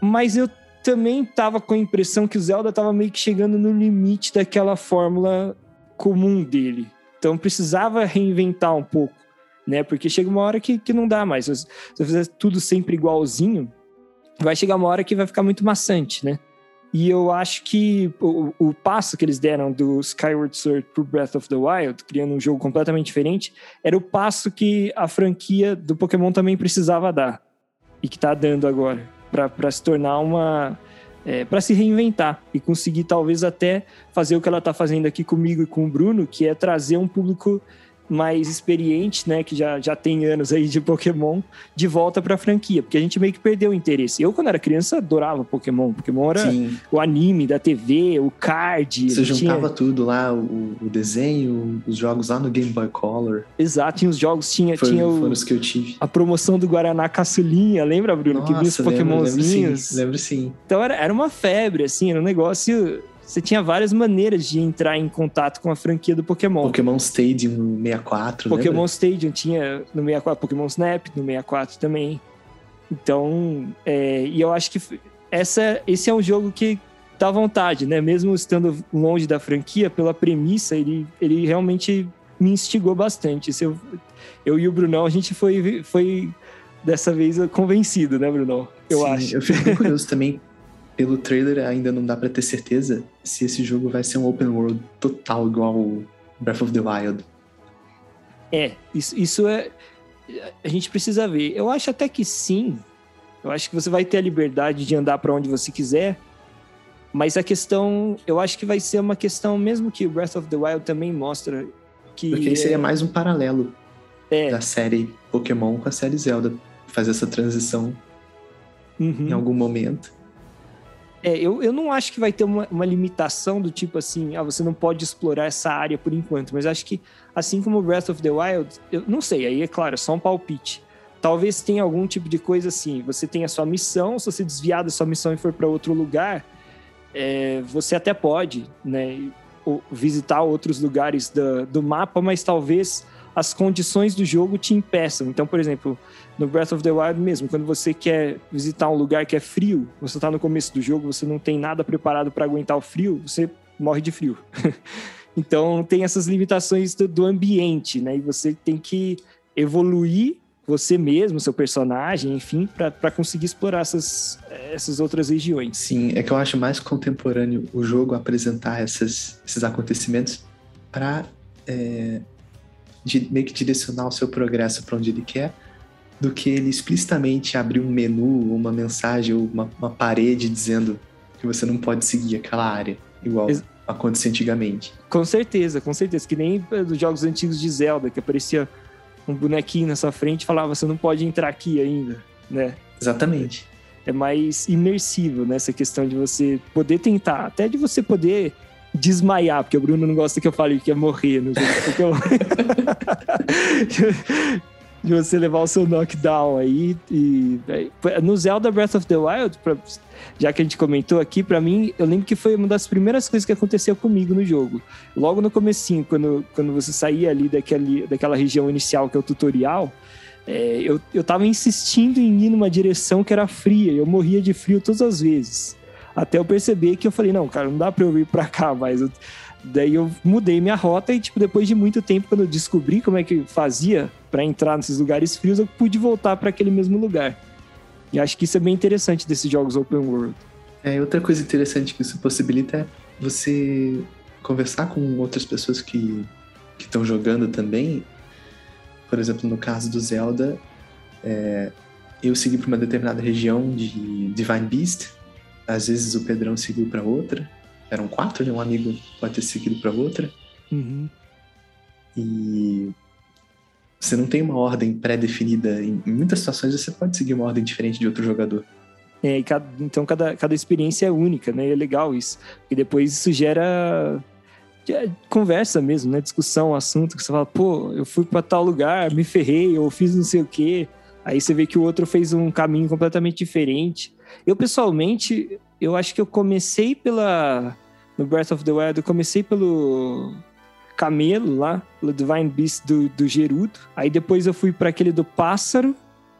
mas eu também tava com a impressão que o Zelda tava meio que chegando no limite daquela fórmula comum dele, então precisava reinventar um pouco, né? Porque chega uma hora que, que não dá mais. Se você fizer tudo sempre igualzinho, vai chegar uma hora que vai ficar muito maçante, né? E eu acho que o, o passo que eles deram do Skyward Sword pro Breath of the Wild, criando um jogo completamente diferente, era o passo que a franquia do Pokémon também precisava dar. E que tá dando agora. para se tornar uma, é, para se reinventar e conseguir talvez até fazer o que ela está fazendo aqui comigo e com o Bruno, que é trazer um público mais experiente, né, que já, já tem anos aí de Pokémon, de volta para a franquia, porque a gente meio que perdeu o interesse. Eu, quando era criança, adorava Pokémon. Pokémon era Sim. o anime da TV, o card. Você juntava tinha... tudo lá, o, o, desenho, os jogos lá no Game Boy Color. Exato, tinha os jogos, tinha, Foi, tinha o, os que eu tive. a promoção do Guaraná Caçulinha, lembra, Bruno? Nossa, que vinha os Pokémonzinhos. Lembro, lembro sim, lembro sim. Então era, era uma febre, assim, era um negócio você tinha várias maneiras de entrar em contato com a franquia do Pokémon. Pokémon Stadium no 64, Pokémon lembra? Stadium tinha no 64, Pokémon Snap no 64 também. Então, é, e eu acho que essa, esse é um jogo que dá vontade, né? Mesmo estando longe da franquia, pela premissa, ele, ele realmente me instigou bastante. Eu, eu e o Brunão, a gente foi, foi dessa vez convencido, né, Brunão? Eu Sim, acho. Eu fico curioso (laughs) também pelo trailer ainda não dá para ter certeza se esse jogo vai ser um open world total igual o Breath of the Wild. É, isso, isso é. A gente precisa ver. Eu acho até que sim. Eu acho que você vai ter a liberdade de andar para onde você quiser. Mas a questão, eu acho que vai ser uma questão, mesmo que o Breath of the Wild também mostra que. Porque aí seria mais um paralelo é, da série Pokémon com a série Zelda. Fazer essa transição uhum. em algum momento. É, eu, eu não acho que vai ter uma, uma limitação do tipo assim, ah, você não pode explorar essa área por enquanto, mas acho que assim como Breath of the Wild, eu não sei, aí é claro, é só um palpite. Talvez tenha algum tipo de coisa assim, você tem a sua missão, se você desviar da sua missão e for para outro lugar, é, você até pode, né, visitar outros lugares do, do mapa, mas talvez as condições do jogo te impeçam. Então, por exemplo, no Breath of the Wild mesmo, quando você quer visitar um lugar que é frio, você está no começo do jogo, você não tem nada preparado para aguentar o frio, você morre de frio. (laughs) então, tem essas limitações do, do ambiente, né? E você tem que evoluir você mesmo, seu personagem, enfim, para conseguir explorar essas, essas outras regiões. Sim, é que eu acho mais contemporâneo o jogo apresentar essas, esses acontecimentos para é, de, meio que direcionar o seu progresso para onde ele quer, do que ele explicitamente abrir um menu, uma mensagem ou uma, uma parede dizendo que você não pode seguir aquela área, igual Ex acontecia antigamente. Com certeza, com certeza. Que nem dos jogos antigos de Zelda, que aparecia um bonequinho na sua frente e falava, você não pode entrar aqui ainda, né? Exatamente. É mais imersivo nessa questão de você poder tentar, até de você poder desmaiar, porque o Bruno não gosta que eu fale que ia morrer eu... (laughs) de você levar o seu knockdown aí. E, no Zelda Breath of the Wild, pra, já que a gente comentou aqui, para mim, eu lembro que foi uma das primeiras coisas que aconteceu comigo no jogo. Logo no comecinho, quando, quando você saía ali daquele, daquela região inicial que é o tutorial, é, eu, eu tava insistindo em ir numa direção que era fria, eu morria de frio todas as vezes. Até eu perceber que eu falei, não, cara, não dá pra eu vir pra cá, mas eu, daí eu mudei minha rota e, tipo, depois de muito tempo, quando eu descobri como é que fazia para entrar nesses lugares frios, eu pude voltar para aquele mesmo lugar. E acho que isso é bem interessante desses jogos open world. É, outra coisa interessante que isso possibilita é você conversar com outras pessoas que estão jogando também. Por exemplo, no caso do Zelda, é, eu segui para uma determinada região de Divine Beast, às vezes o Pedrão seguiu para outra. Eram quatro, né? Um amigo pode ter seguido para outra. Uhum. E você não tem uma ordem pré-definida. Em muitas situações você pode seguir uma ordem diferente de outro jogador. É, cada, então cada, cada experiência é única, né? É legal isso. E depois isso gera é conversa mesmo, né? Discussão, assunto, que você fala, pô, eu fui para tal lugar, me ferrei, ou fiz não sei o quê. Aí você vê que o outro fez um caminho completamente diferente. Eu, pessoalmente, eu acho que eu comecei pela. No Breath of the Wild, eu comecei pelo camelo lá, pelo Divine Beast do, do Gerudo. Aí depois eu fui para aquele do pássaro.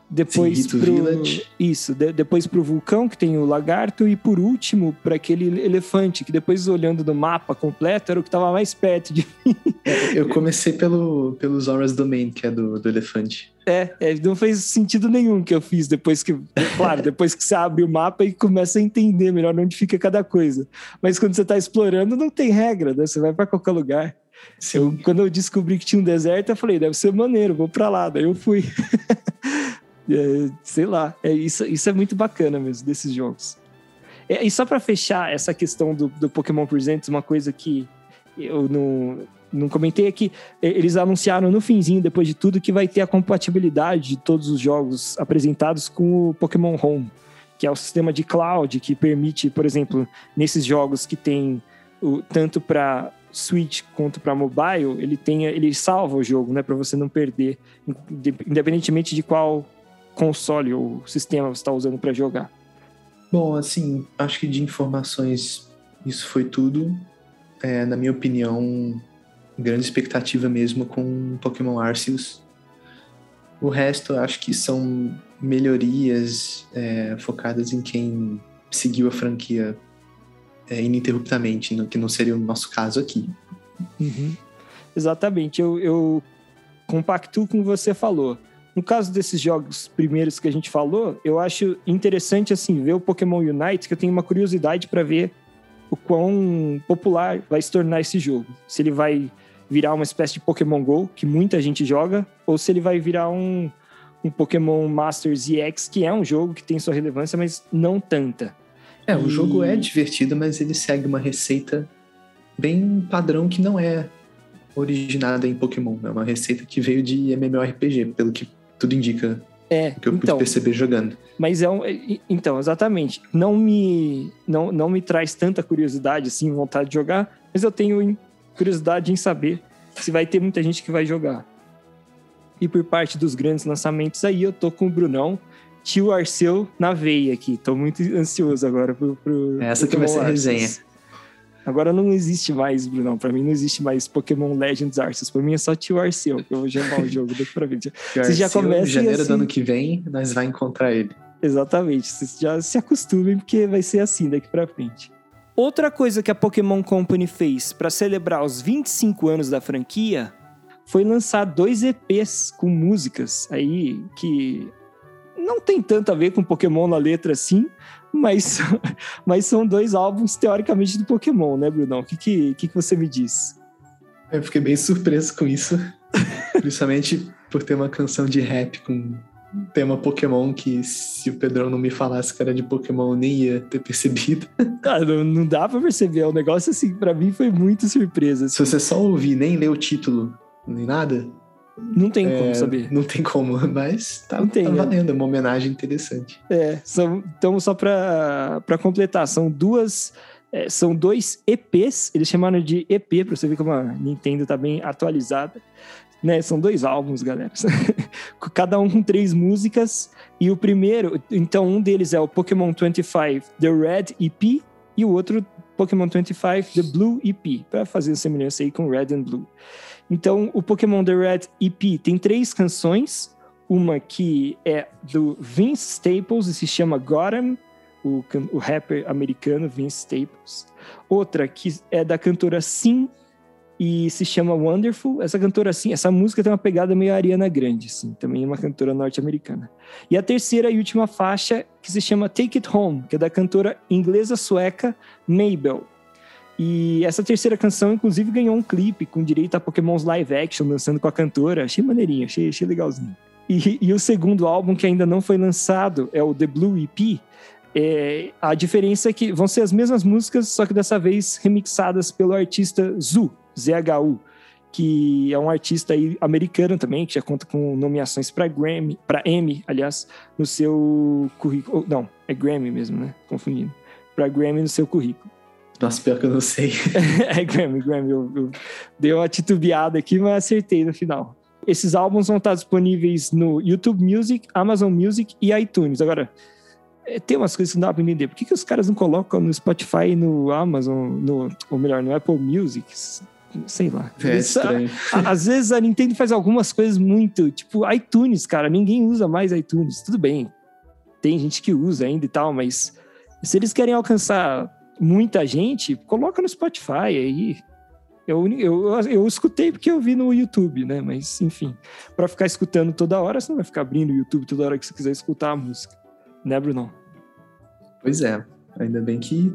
Depois Sim, pro. Village. Isso, de, depois pro vulcão, que tem o lagarto, e por último, para aquele elefante, que depois, olhando no mapa completo, era o que tava mais perto de (laughs) mim. É, eu comecei pelo, pelo Zora's Domain, que é do, do elefante. É, é, não fez sentido nenhum que eu fiz depois que. Claro, depois que você abre o mapa e começa a entender melhor onde fica cada coisa. Mas quando você tá explorando, não tem regra, né? Você vai para qualquer lugar. Eu, quando eu descobri que tinha um deserto, eu falei, deve ser maneiro, vou para lá. Daí eu fui. (laughs) é, sei lá, é, isso, isso é muito bacana mesmo, desses jogos. É, e só para fechar essa questão do, do Pokémon Presents, uma coisa que eu não, não comentei aqui, é, eles anunciaram no finzinho, depois de tudo, que vai ter a compatibilidade de todos os jogos apresentados com o Pokémon Home, que é o sistema de cloud que permite, por exemplo, nesses jogos que tem o, tanto para Switch quanto para mobile, ele tem, ele salva o jogo, né, para você não perder, independentemente de qual console ou sistema você está usando para jogar. Bom, assim, acho que de informações isso foi tudo. É, na minha opinião, grande expectativa mesmo com Pokémon Arceus. O resto, acho que são melhorias é, focadas em quem seguiu a franquia é, ininterruptamente, no, que não seria o nosso caso aqui. Uhum. Exatamente, eu, eu compactuo com o que você falou. No caso desses jogos primeiros que a gente falou, eu acho interessante assim ver o Pokémon Unite, que eu tenho uma curiosidade para ver o quão popular vai se tornar esse jogo. Se ele vai virar uma espécie de Pokémon Go, que muita gente joga, ou se ele vai virar um, um Pokémon Masters EX, que é um jogo que tem sua relevância, mas não tanta. É, o jogo é divertido, mas ele segue uma receita bem padrão que não é originada em Pokémon. É uma receita que veio de MMORPG, pelo que tudo indica. É, o que eu então, pude perceber jogando. Mas é um. Então, exatamente. Não me, não, não me traz tanta curiosidade, assim, vontade de jogar, mas eu tenho curiosidade em saber se vai ter muita gente que vai jogar. E por parte dos grandes lançamentos aí, eu tô com o Brunão, tio Arceu na veia aqui. Tô muito ansioso agora pro. pro é Essa que vai ser a resenha. Agora não existe mais, Brunão. Pra mim não existe mais Pokémon Legends Arceus. Pra mim é só tio Arceu, que eu vou jogar o jogo daqui pra frente. (laughs) Você já começa. Em janeiro assim... do ano que vem, nós vai encontrar ele. Exatamente. Vocês já se acostumem, porque vai ser assim daqui pra frente. Outra coisa que a Pokémon Company fez para celebrar os 25 anos da franquia foi lançar dois EPs com músicas aí que não tem tanto a ver com Pokémon na letra assim, mas, (laughs) mas são dois álbuns teoricamente do Pokémon, né, Brunão? O que, que, que, você me diz? Eu fiquei bem surpreso com isso, (laughs) principalmente por ter uma canção de rap com tema Pokémon que se o Pedrão não me falasse que era de Pokémon, eu nem ia ter percebido. (laughs) Ah, não, não dá pra perceber. É negócio, assim, para mim foi muito surpresa. Assim. Se você só ouvir, nem ler o título, nem nada... Não tem é, como saber. Não tem como, (laughs) mas tá, não tem, tá né? valendo. É uma homenagem interessante. É, são, então só pra, pra completar, são duas... É, são dois EPs, eles chamaram de EP, pra você ver como a Nintendo tá bem atualizada né? São dois álbuns, galera. (laughs) Cada um com três músicas. E o primeiro, então um deles é o Pokémon 25 The Red EP e o outro Pokémon 25 The Blue EP, para fazer semelhança aí com Red and Blue. Então, o Pokémon The Red EP tem três canções, uma que é do Vince Staples e se chama Gotham, o, o rapper americano Vince Staples. Outra que é da cantora Sim e se chama Wonderful. Essa cantora, assim, essa música tem uma pegada meio Ariana Grande, assim, também é uma cantora norte-americana. E a terceira e última faixa, que se chama Take It Home, que é da cantora inglesa-sueca Mabel. E essa terceira canção, inclusive, ganhou um clipe com direito a Pokémon's live action, dançando com a cantora. Achei maneirinho, achei, achei legalzinho. E, e o segundo álbum, que ainda não foi lançado, é o The Blue EP, é, a diferença é que vão ser as mesmas músicas, só que dessa vez remixadas pelo artista Zu, ZHU, que é um artista americano também, que já conta com nomeações para Grammy, para Emmy, aliás, no seu currículo. Não, é Grammy mesmo, né? Confundindo. Para Grammy no seu currículo. Nossa, pior que eu não sei. (laughs) é Grammy, Grammy. Eu, eu dei uma titubeada aqui, mas acertei no final. Esses álbuns vão estar disponíveis no YouTube Music, Amazon Music e iTunes. Agora, é, tem umas coisas que não dá pra entender. Por que, que os caras não colocam no Spotify, no Amazon, no, ou melhor, no Apple Music? sei lá. É estranho. Às vezes a Nintendo faz algumas coisas muito, tipo iTunes, cara, ninguém usa mais iTunes. Tudo bem, tem gente que usa ainda e tal, mas se eles querem alcançar muita gente, coloca no Spotify aí. Eu, eu, eu escutei porque eu vi no YouTube, né? Mas, enfim, para ficar escutando toda hora, você não vai ficar abrindo o YouTube toda hora que você quiser escutar a música. Né, Bruno? Pois é. Ainda bem que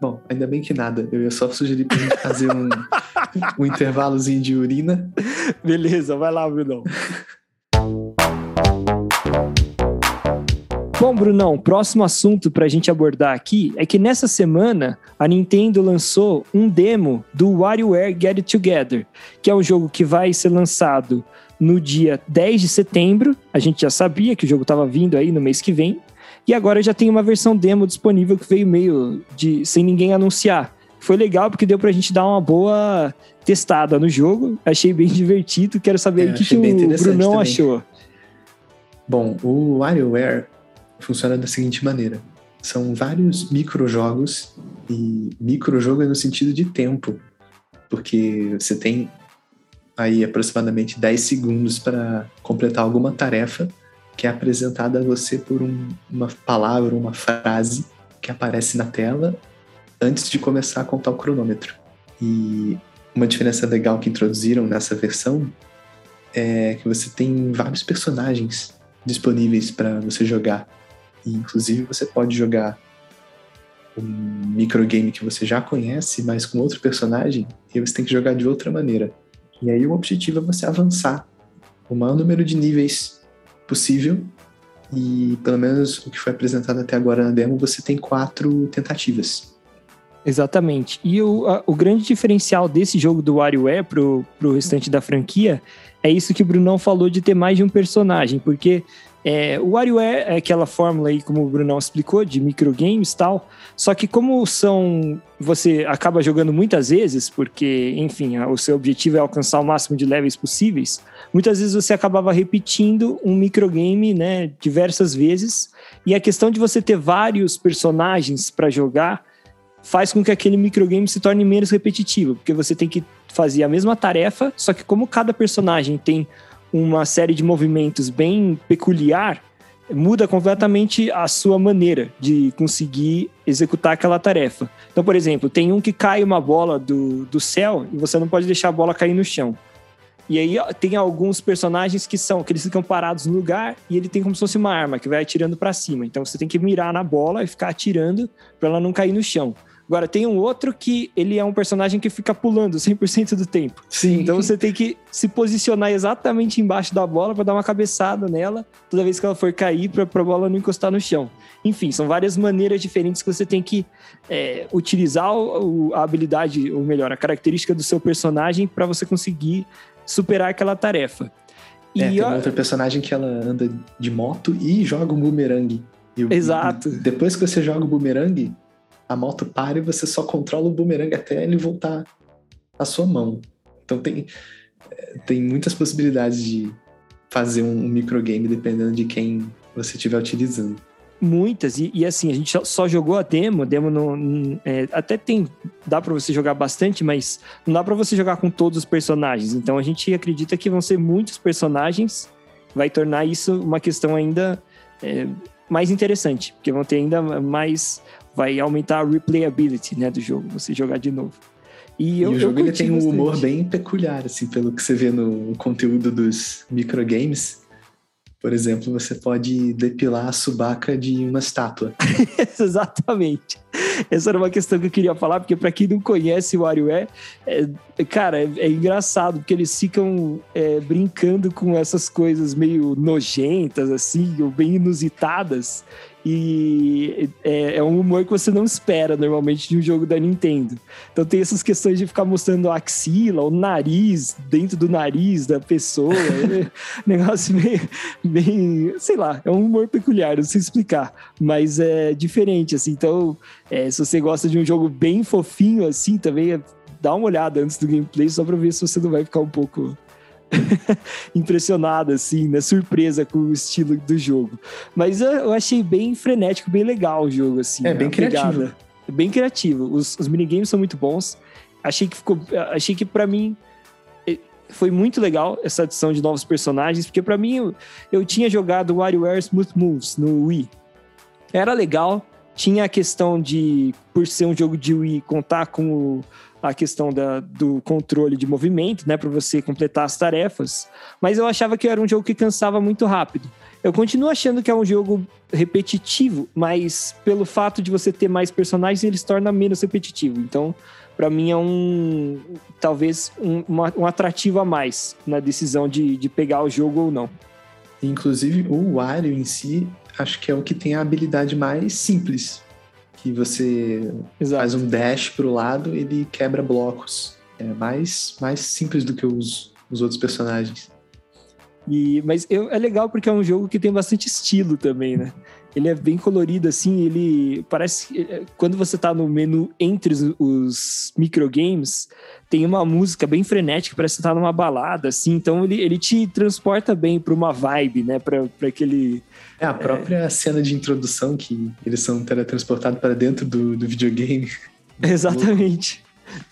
Bom, ainda bem que nada. Eu ia só sugerir pra gente fazer um, (laughs) um intervalozinho de urina. Beleza, vai lá, Brunão. (laughs) Bom, Brunão, próximo assunto para a gente abordar aqui é que nessa semana a Nintendo lançou um demo do WarioWare Get It Together, que é um jogo que vai ser lançado no dia 10 de setembro. A gente já sabia que o jogo estava vindo aí no mês que vem, e agora já tem uma versão demo disponível que veio meio de sem ninguém anunciar. Foi legal porque deu pra gente dar uma boa testada no jogo. Achei bem (laughs) divertido. Quero saber é, o que, que o Brunão também. achou. Bom, o WarioWare funciona da seguinte maneira. São vários microjogos e microjogo é no sentido de tempo, porque você tem aí aproximadamente 10 segundos para completar alguma tarefa que é apresentada a você por um, uma palavra, uma frase que aparece na tela antes de começar a contar o cronômetro. E uma diferença legal que introduziram nessa versão é que você tem vários personagens disponíveis para você jogar. E, inclusive, você pode jogar um microgame que você já conhece, mas com outro personagem, e você tem que jogar de outra maneira. E aí o objetivo é você avançar o maior número de níveis possível E pelo menos o que foi apresentado até agora na demo, você tem quatro tentativas. Exatamente. E o, a, o grande diferencial desse jogo do WarioWare pro, pro restante da franquia é isso que o Brunão falou de ter mais de um personagem, porque é, o WarioWare é aquela fórmula aí, como o Brunão explicou, de microgames e tal. Só que como são. Você acaba jogando muitas vezes, porque, enfim, o seu objetivo é alcançar o máximo de levels possíveis. Muitas vezes você acabava repetindo um microgame, né, diversas vezes. E a questão de você ter vários personagens para jogar faz com que aquele microgame se torne menos repetitivo, porque você tem que fazer a mesma tarefa, só que como cada personagem tem uma série de movimentos bem peculiar, muda completamente a sua maneira de conseguir executar aquela tarefa. Então, por exemplo, tem um que cai uma bola do, do céu e você não pode deixar a bola cair no chão. E aí tem alguns personagens que são que eles ficam parados no lugar e ele tem como se fosse uma arma que vai atirando para cima. Então você tem que mirar na bola e ficar atirando para ela não cair no chão. Agora, tem um outro que ele é um personagem que fica pulando 100% do tempo. Sim. Então você tem que se posicionar exatamente embaixo da bola para dar uma cabeçada nela toda vez que ela for cair para a bola não encostar no chão. Enfim, são várias maneiras diferentes que você tem que é, utilizar o, a habilidade, ou melhor, a característica do seu personagem para você conseguir superar aquela tarefa. E é, tem ó, outro personagem que ela anda de moto e joga um boomerang. E, Exato. Depois que você joga o boomerang, a moto para e você só controla o boomerang até ele voltar à sua mão. Então tem, eh, tem muitas possibilidades de fazer um microgame dependendo de quem você estiver utilizando. Muitas, e, e, assim, a gente só jogou a demo, demo no, é, até tem, dá para você jogar bastante, mas não dá para você jogar com todos os personagens. Então a gente acredita que vão ser muitos personagens, vai tornar isso uma questão ainda é, mais interessante, porque vão ter ainda mais vai aumentar a replayability né, do jogo, você jogar de novo. E, eu, e o jogo ele tem um humor bem peculiar, assim, pelo que você vê no conteúdo dos microgames. Por exemplo, você pode depilar a subaca de uma estátua. (laughs) Exatamente. Essa era uma questão que eu queria falar, porque para quem não conhece o WarioWare, é, cara, é, é, engraçado, porque eles ficam é, brincando com essas coisas meio nojentas, assim, ou bem inusitadas. E é, é, um humor que você não espera normalmente de um jogo da Nintendo. Então tem essas questões de ficar mostrando a axila, o nariz, dentro do nariz da pessoa. (laughs) é negócio meio, bem, sei lá, é um humor peculiar, não sei explicar. Mas é diferente, assim. Então, é, se você gosta de um jogo bem fofinho, assim, também é, dá uma olhada antes do gameplay só pra ver se você não vai ficar um pouco (laughs) impressionada, assim, né? Surpresa com o estilo do jogo. Mas eu achei bem frenético, bem legal o jogo, assim. É, bem criativo. Bem criativo. Os, os minigames são muito bons. Achei que ficou. Achei que para mim foi muito legal essa adição de novos personagens, porque para mim eu, eu tinha jogado WarioWare Smooth Moves no Wii. Era legal, tinha a questão de, por ser um jogo de Wii, contar com o, a questão da, do controle de movimento, né, para você completar as tarefas. Mas eu achava que era um jogo que cansava muito rápido. Eu continuo achando que é um jogo repetitivo, mas pelo fato de você ter mais personagens, ele se torna menos repetitivo. Então, para mim é um talvez um, um atrativo a mais na decisão de, de pegar o jogo ou não. Inclusive, o Wario em si, acho que é o que tem a habilidade mais simples que você Exato. faz um dash para o lado, ele quebra blocos. É mais, mais simples do que os, os outros personagens. E, mas eu, é legal porque é um jogo que tem bastante estilo também, né? Ele é bem colorido, assim, ele parece... É, quando você tá no menu entre os, os microgames, tem uma música bem frenética, parece que você tá numa balada, assim. Então ele, ele te transporta bem para uma vibe, né? Para aquele... É, a própria é... cena de introdução que eles são teletransportados para dentro do, do videogame. (laughs) Exatamente.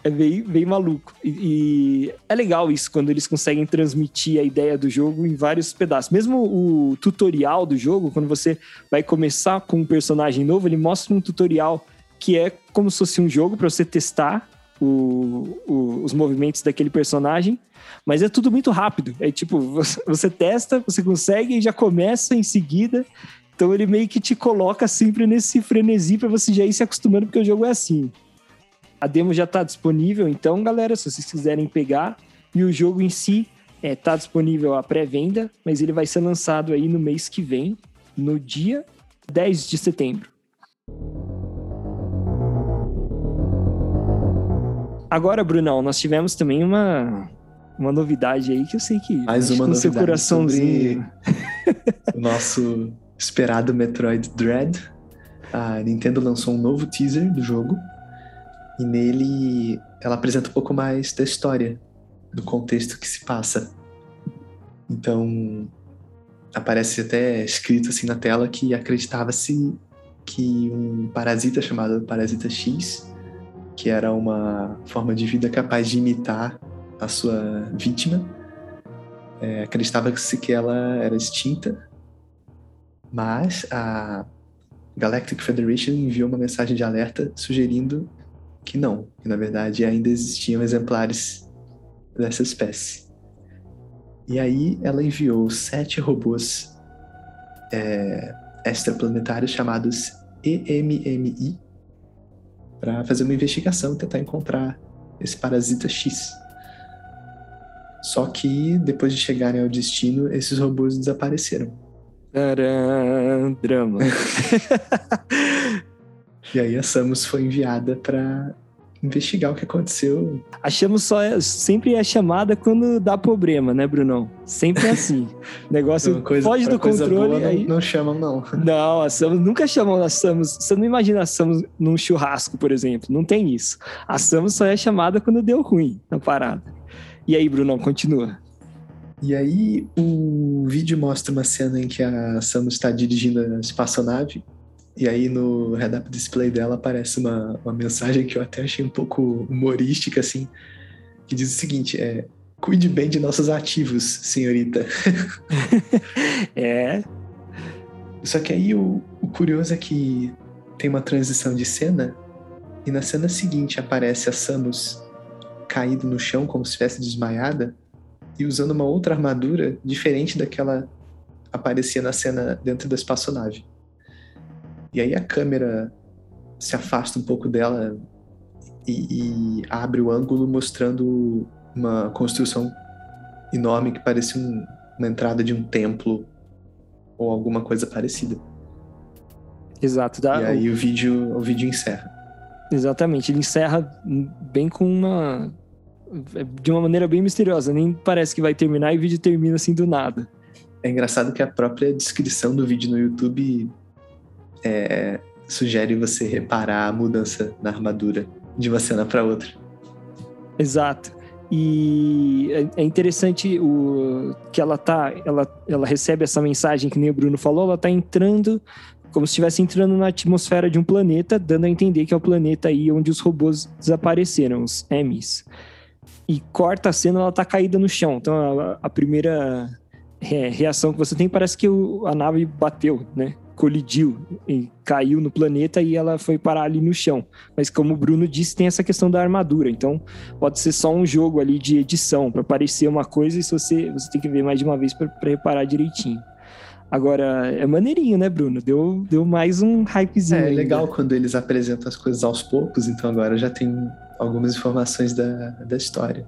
É bem, bem maluco. E, e, é legal isso quando eles conseguem transmitir a ideia do jogo em vários pedaços. Mesmo o tutorial do jogo, quando você vai começar com um personagem novo, ele mostra um tutorial que é como se fosse um jogo para você testar o, o, os movimentos daquele personagem. Mas é tudo muito rápido. É tipo, (laughs) você, você testa, você consegue e já começa em seguida. Então ele meio que te coloca sempre nesse frenesi para você já ir se acostumando, porque o jogo é assim. A demo já está disponível, então, galera, se vocês quiserem pegar. E o jogo em si está é, tá disponível à pré-venda, mas ele vai ser lançado aí no mês que vem. no dia 10 de setembro. Agora, Brunão, nós tivemos também uma, uma novidade aí que eu sei que mais uma no seu coraçãozinho. o nosso esperado Metroid Dread. A Nintendo lançou um novo teaser do jogo e nele ela apresenta um pouco mais da história, do contexto que se passa. Então aparece até escrito assim na tela que acreditava-se que um parasita chamado Parasita X que era uma forma de vida capaz de imitar a sua vítima. É, Acreditava-se que ela era extinta, mas a Galactic Federation enviou uma mensagem de alerta sugerindo que não, que na verdade ainda existiam exemplares dessa espécie. E aí ela enviou sete robôs é, extraplanetários chamados EMMI, para fazer uma investigação, tentar encontrar esse parasita X. Só que depois de chegarem ao destino, esses robôs desapareceram. Tcharam, drama. (laughs) e aí a Samus foi enviada para investigar o que aconteceu. Achamos só sempre é chamada quando dá problema, né, Brunão? Sempre é assim. O (laughs) negócio coisa, foge do controle. Boa, aí... não, não, chamam, não. (laughs) Não, a Samus nunca chamam a Samus. Você não imagina a Samus num churrasco, por exemplo. Não tem isso. A Samus só é chamada quando deu ruim na parada. E aí, Brunão, continua. E aí, o vídeo mostra uma cena em que a Samus está dirigindo a espaçonave e aí no head-up display dela aparece uma, uma mensagem que eu até achei um pouco humorística, assim, que diz o seguinte, é cuide bem de nossos ativos, senhorita. (laughs) é. Só que aí o, o curioso é que tem uma transição de cena e na cena seguinte aparece a Samus caído no chão como se estivesse desmaiada e usando uma outra armadura diferente daquela aparecia na cena dentro da espaçonave. E aí a câmera se afasta um pouco dela e, e abre o ângulo mostrando uma construção enorme que parece um, uma entrada de um templo ou alguma coisa parecida. Exato. Dá, e aí o, o vídeo, o vídeo encerra. Exatamente, ele encerra bem com uma de uma maneira bem misteriosa, nem parece que vai terminar e o vídeo termina assim do nada. É engraçado que a própria descrição do vídeo no YouTube é, sugere você reparar a mudança na armadura de uma cena para outra. Exato. E é, é interessante o que ela tá, ela, ela recebe essa mensagem que nem o Bruno falou, ela tá entrando como se estivesse entrando na atmosfera de um planeta, dando a entender que é o planeta aí onde os robôs desapareceram, os Emmys. E corta a cena, ela tá caída no chão. Então a, a primeira reação que você tem parece que o, a nave bateu, né? Colidiu e caiu no planeta e ela foi parar ali no chão. Mas como o Bruno disse, tem essa questão da armadura. Então pode ser só um jogo ali de edição para parecer uma coisa e se você você tem que ver mais de uma vez para reparar direitinho. Agora, é maneirinho, né, Bruno? Deu, deu mais um hypezinho. É, é legal quando eles apresentam as coisas aos poucos, então agora já tem algumas informações da, da história.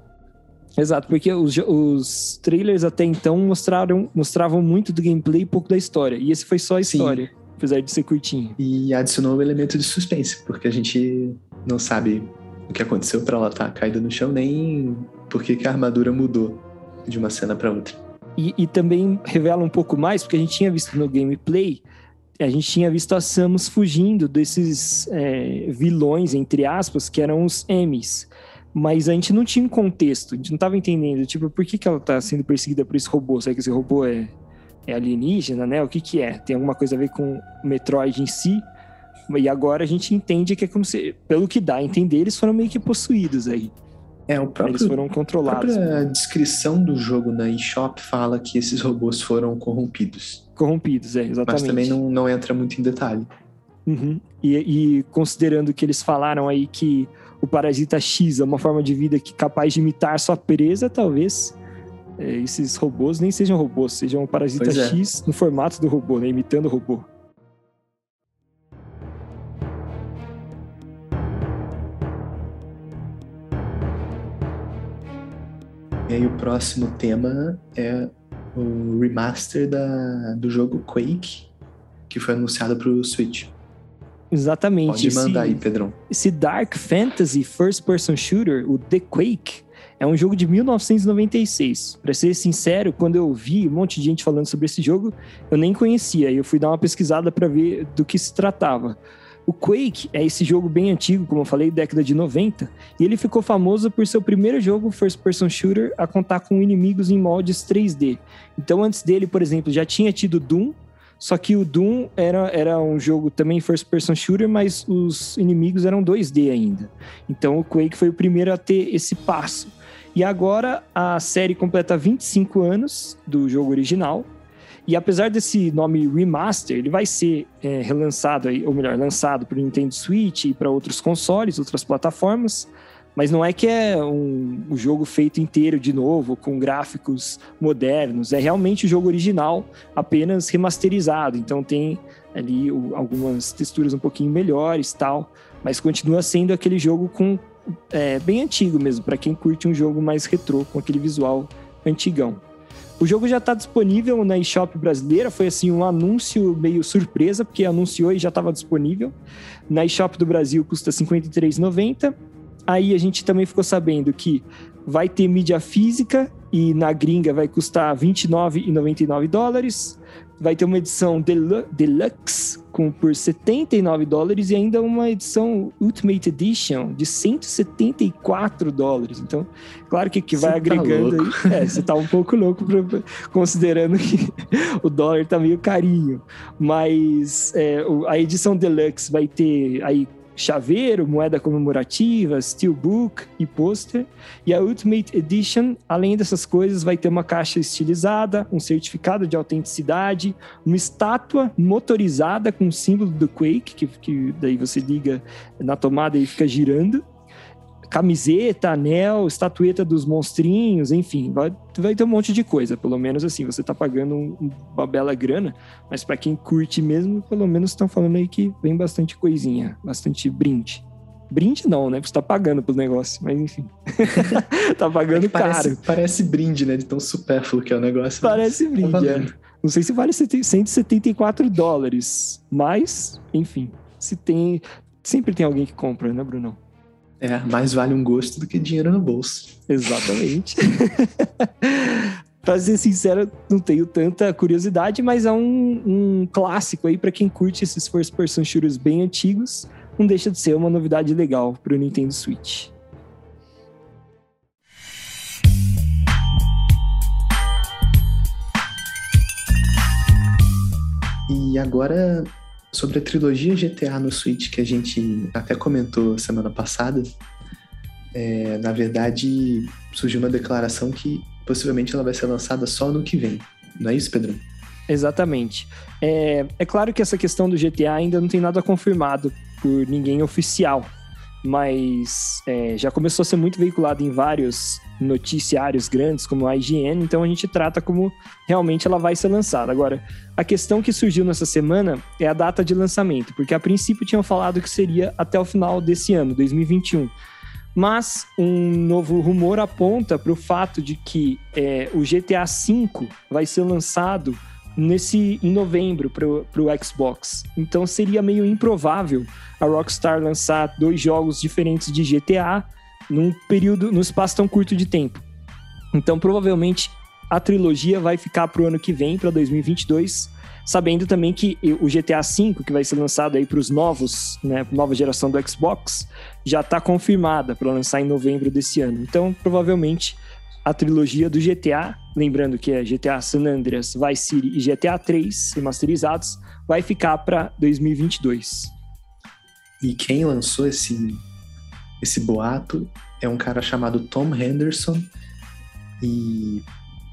Exato, porque os, os trailers até então mostraram, mostravam muito do gameplay e pouco da história. E esse foi só a história, Sim. apesar de ser curtinho. E adicionou o um elemento de suspense, porque a gente não sabe o que aconteceu para ela estar tá caída no chão, nem por que a armadura mudou de uma cena para outra. E, e, também revela um pouco mais, porque a gente tinha visto no gameplay, a gente tinha visto a Samus fugindo desses é, vilões, entre aspas, que eram os M's. Mas a gente não tinha um contexto, a gente não estava entendendo, tipo, por que, que ela está sendo perseguida por esse robô? Será que esse robô é, é alienígena, né? O que que é? Tem alguma coisa a ver com o Metroid em si? E agora a gente entende que é como se, pelo que dá a entender, eles foram meio que possuídos aí. É, o próprio, eles foram controlados. A própria descrição do jogo na eShop fala que esses robôs foram corrompidos. Corrompidos, é, exatamente. Mas também não, não entra muito em detalhe. Uhum. E, e considerando que eles falaram aí que o parasita X é uma forma de vida que capaz de imitar sua presa, talvez é, esses robôs nem sejam robôs, sejam um parasita é. X no formato do robô, né, imitando o robô. E aí o próximo tema é o remaster da, do jogo Quake que foi anunciado para o Switch. Exatamente. Pode mandar esse, aí, Pedrão. Esse Dark Fantasy First Person Shooter, o The Quake, é um jogo de 1996. Para ser sincero, quando eu vi um monte de gente falando sobre esse jogo, eu nem conhecia. E eu fui dar uma pesquisada para ver do que se tratava. O Quake é esse jogo bem antigo, como eu falei, década de 90, e ele ficou famoso por ser o primeiro jogo first person shooter a contar com inimigos em moldes 3D. Então antes dele, por exemplo, já tinha tido Doom, só que o Doom era, era um jogo também first person shooter, mas os inimigos eram 2D ainda. Então o Quake foi o primeiro a ter esse passo. E agora a série completa 25 anos do jogo original. E apesar desse nome remaster, ele vai ser é, relançado, ou melhor, lançado para o Nintendo Switch e para outros consoles, outras plataformas. Mas não é que é um, um, jogo feito inteiro de novo, com gráficos modernos. É realmente o jogo original, apenas remasterizado. Então tem ali algumas texturas um pouquinho melhores tal. Mas continua sendo aquele jogo com é, bem antigo mesmo, para quem curte um jogo mais retrô, com aquele visual antigão. O jogo já está disponível na eShop brasileira, foi assim um anúncio meio surpresa, porque anunciou e já estava disponível. Na eShop do Brasil custa R$ 53,90. Aí a gente também ficou sabendo que vai ter mídia física e na gringa vai custar 29,99 dólares. Vai ter uma edição deluxe com por 79 dólares e ainda uma edição Ultimate Edition de 174 dólares. Então, claro que, que vai tá agregando aí. É, você tá um pouco louco pra, considerando que (laughs) o dólar tá meio carinho. Mas é, a edição deluxe vai ter aí chaveiro, moeda comemorativa, steelbook e pôster. E a Ultimate Edition, além dessas coisas, vai ter uma caixa estilizada, um certificado de autenticidade, uma estátua motorizada com o símbolo do Quake, que, que daí você liga na tomada e fica girando camiseta, anel, estatueta dos monstrinhos, enfim, vai, vai ter um monte de coisa. Pelo menos assim, você tá pagando um, uma bela grana, mas para quem curte mesmo, pelo menos estão falando aí que vem bastante coisinha, bastante brinde. Brinde não, né? Você tá pagando pelo negócio, mas enfim. (laughs) tá pagando é parece, caro. Parece brinde, né? De tão supérfluo que é o negócio. Parece tá brinde, tá é. Não sei se vale 174 dólares, mas, enfim, se tem. Sempre tem alguém que compra, né, Brunão? É, mais vale um gosto do que dinheiro no bolso. Exatamente. (laughs) pra ser sincero, não tenho tanta curiosidade, mas é um, um clássico aí para quem curte esses first person shooters bem antigos. Não deixa de ser uma novidade legal pro Nintendo Switch. E agora Sobre a trilogia GTA no Switch, que a gente até comentou semana passada, é, na verdade surgiu uma declaração que possivelmente ela vai ser lançada só no que vem. Não é isso, Pedro? Exatamente. É, é claro que essa questão do GTA ainda não tem nada confirmado por ninguém oficial, mas é, já começou a ser muito veiculado em vários noticiários grandes, como a IGN, então a gente trata como realmente ela vai ser lançada. Agora, a questão que surgiu nessa semana é a data de lançamento, porque a princípio tinham falado que seria até o final desse ano, 2021. Mas um novo rumor aponta para o fato de que é, o GTA V vai ser lançado nesse em novembro para o Xbox. Então seria meio improvável a Rockstar lançar dois jogos diferentes de GTA num período, num espaço tão curto de tempo. Então provavelmente a trilogia vai ficar para o ano que vem, para 2022, sabendo também que o GTA V, que vai ser lançado aí para os novos, né, nova geração do Xbox, já está confirmada para lançar em novembro desse ano. Então provavelmente a trilogia do GTA, lembrando que é GTA San Andreas, Vice City e GTA 3 remasterizados, vai ficar para 2022. E quem lançou esse esse boato é um cara chamado Tom Henderson e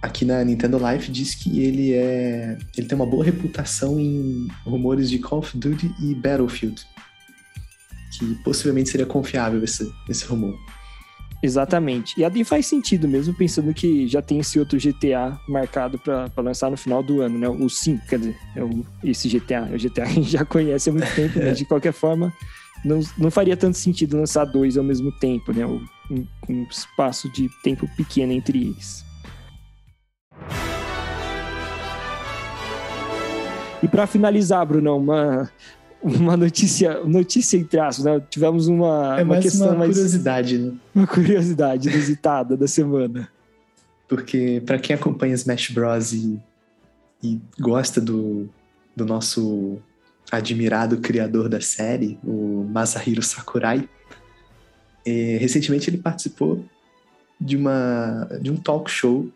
aqui na Nintendo Life diz que ele é ele tem uma boa reputação em rumores de Call of Duty e Battlefield que possivelmente seria confiável esse, esse rumor. Exatamente. E a faz sentido mesmo, pensando que já tem esse outro GTA marcado para lançar no final do ano, né? O 5, quer dizer, é o, esse GTA. É o GTA que a gente já conhece há muito tempo, né? De qualquer forma, não, não faria tanto sentido lançar dois ao mesmo tempo, né? Um, um espaço de tempo pequeno entre eles. E para finalizar, Bruno, uma, uma notícia, notícia em traços, né? Tivemos uma, é uma questão uma mais, curiosidade, né? Uma curiosidade inusitada da semana. Porque para quem acompanha Smash Bros. e, e gosta do, do nosso admirado criador da série, o Masahiro Sakurai, é, recentemente ele participou de, uma, de um talk show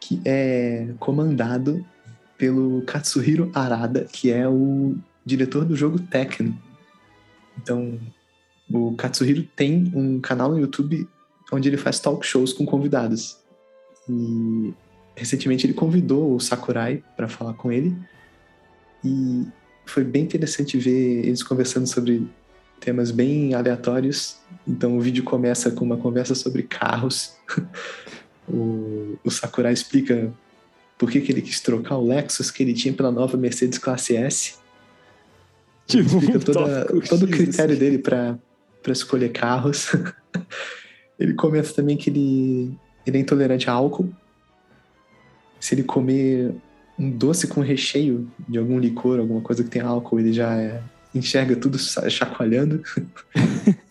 que é comandado pelo Katsuhiro Arada, que é o diretor do jogo Tekken. Então, o Katsuhiro tem um canal no YouTube onde ele faz talk shows com convidados. E recentemente ele convidou o Sakurai para falar com ele. E foi bem interessante ver eles conversando sobre temas bem aleatórios. Então o vídeo começa com uma conversa sobre carros. (laughs) o, o Sakurai explica por que, que ele quis trocar o Lexus que ele tinha pela nova Mercedes Classe S. (laughs) Tipo, explica toda, todo o critério dele para escolher carros. (laughs) ele comenta também que ele, ele é intolerante a álcool. Se ele comer um doce com recheio de algum licor, alguma coisa que tem álcool, ele já é, enxerga tudo chacoalhando. (laughs)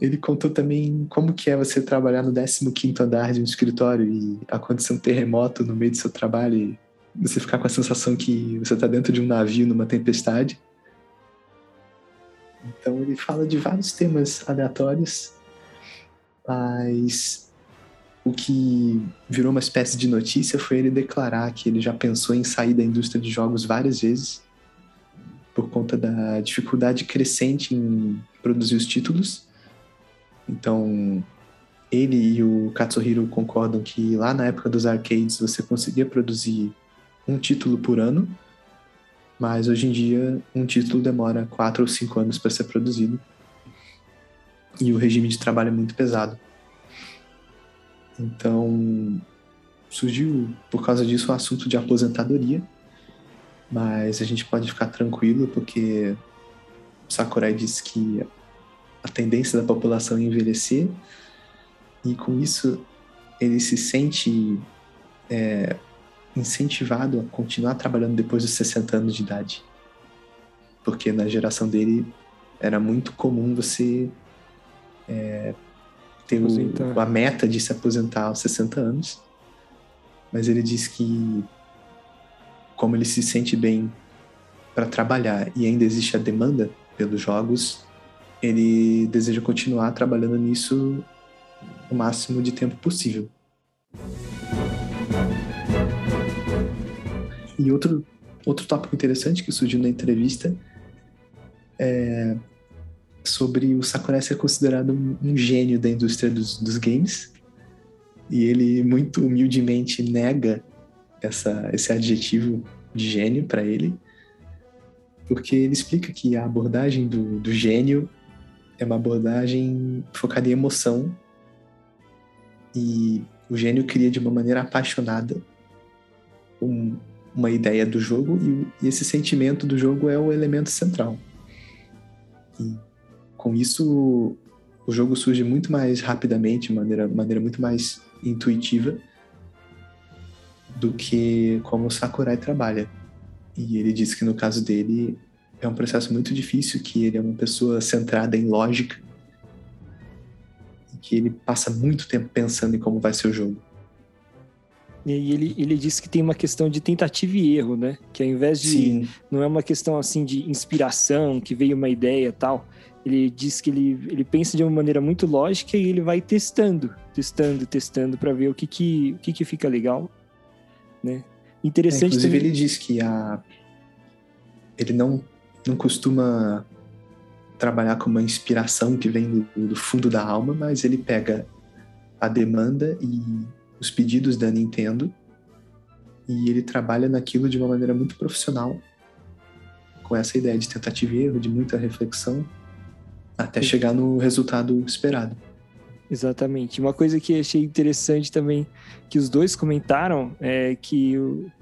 ele contou também como que é você trabalhar no 15º andar de um escritório e acontecer um terremoto no meio do seu trabalho e você ficar com a sensação que você está dentro de um navio numa tempestade. Então ele fala de vários temas aleatórios, mas o que virou uma espécie de notícia foi ele declarar que ele já pensou em sair da indústria de jogos várias vezes por conta da dificuldade crescente em produzir os títulos. Então, ele e o Katsuhiro concordam que lá na época dos arcades você conseguia produzir um título por ano, mas hoje em dia um título demora quatro ou cinco anos para ser produzido. E o regime de trabalho é muito pesado. Então surgiu por causa disso o assunto de aposentadoria, mas a gente pode ficar tranquilo porque Sakurai disse que a tendência da população é envelhecer. E com isso ele se sente é, incentivado a continuar trabalhando depois dos 60 anos de idade. Porque na geração dele era muito comum você é, ter o, a meta de se aposentar aos 60 anos. Mas ele diz que, como ele se sente bem para trabalhar e ainda existe a demanda pelos jogos, ele deseja continuar trabalhando nisso o máximo de tempo possível. E outro, outro tópico interessante que surgiu na entrevista é sobre o Sakurai ser considerado um, gênio da indústria dos, dos games. E ele muito humildemente nega essa, esse adjetivo de gênio para ele, porque ele explica que a abordagem do, do gênio é uma abordagem focada em emoção e o gênio cria de uma maneira apaixonada um, uma ideia do jogo e, e, esse sentimento do jogo é o elemento central. E com isso o jogo surge muito mais rapidamente, de maneira, maneira muito mais intuitiva do que como o Sakurai trabalha. E ele diz que no caso dele é um processo muito difícil, que ele é uma pessoa centrada em lógica e que ele passa muito tempo pensando em como vai ser o jogo. E ele, ele disse que tem uma questão de tentativa e erro, né? Que ao invés de. Sim. Não é uma questão assim de inspiração, que veio uma ideia tal. Ele diz que ele, ele pensa de uma maneira muito lógica e ele vai testando, testando, testando para ver o que que, o que que fica legal, né? Interessante. É, inclusive também... ele diz que a ele não não costuma trabalhar com uma inspiração que vem do, do fundo da alma, mas ele pega a demanda e os pedidos da Nintendo e ele trabalha naquilo de uma maneira muito profissional, com essa ideia de tentativa e erro, de muita reflexão, até Sim. chegar no resultado esperado. Exatamente. Uma coisa que achei interessante também que os dois comentaram é que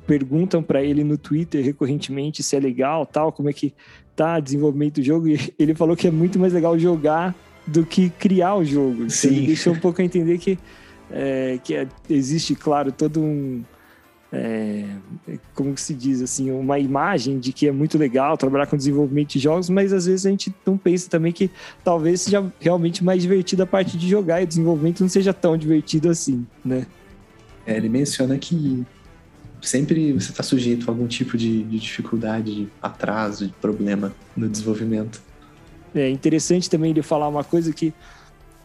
perguntam para ele no Twitter recorrentemente se é legal, tal, como é que tá o desenvolvimento do jogo e (laughs) ele falou que é muito mais legal jogar do que criar o jogo. Então, Sim. ele deixou um pouco a entender que é, que é, existe, claro, todo um, é, como se diz assim, uma imagem de que é muito legal trabalhar com desenvolvimento de jogos, mas às vezes a gente não pensa também que talvez seja realmente mais divertido a parte de jogar e o desenvolvimento não seja tão divertido assim, né? É, ele menciona que sempre você está sujeito a algum tipo de, de dificuldade, de atraso, de problema no desenvolvimento. É interessante também ele falar uma coisa que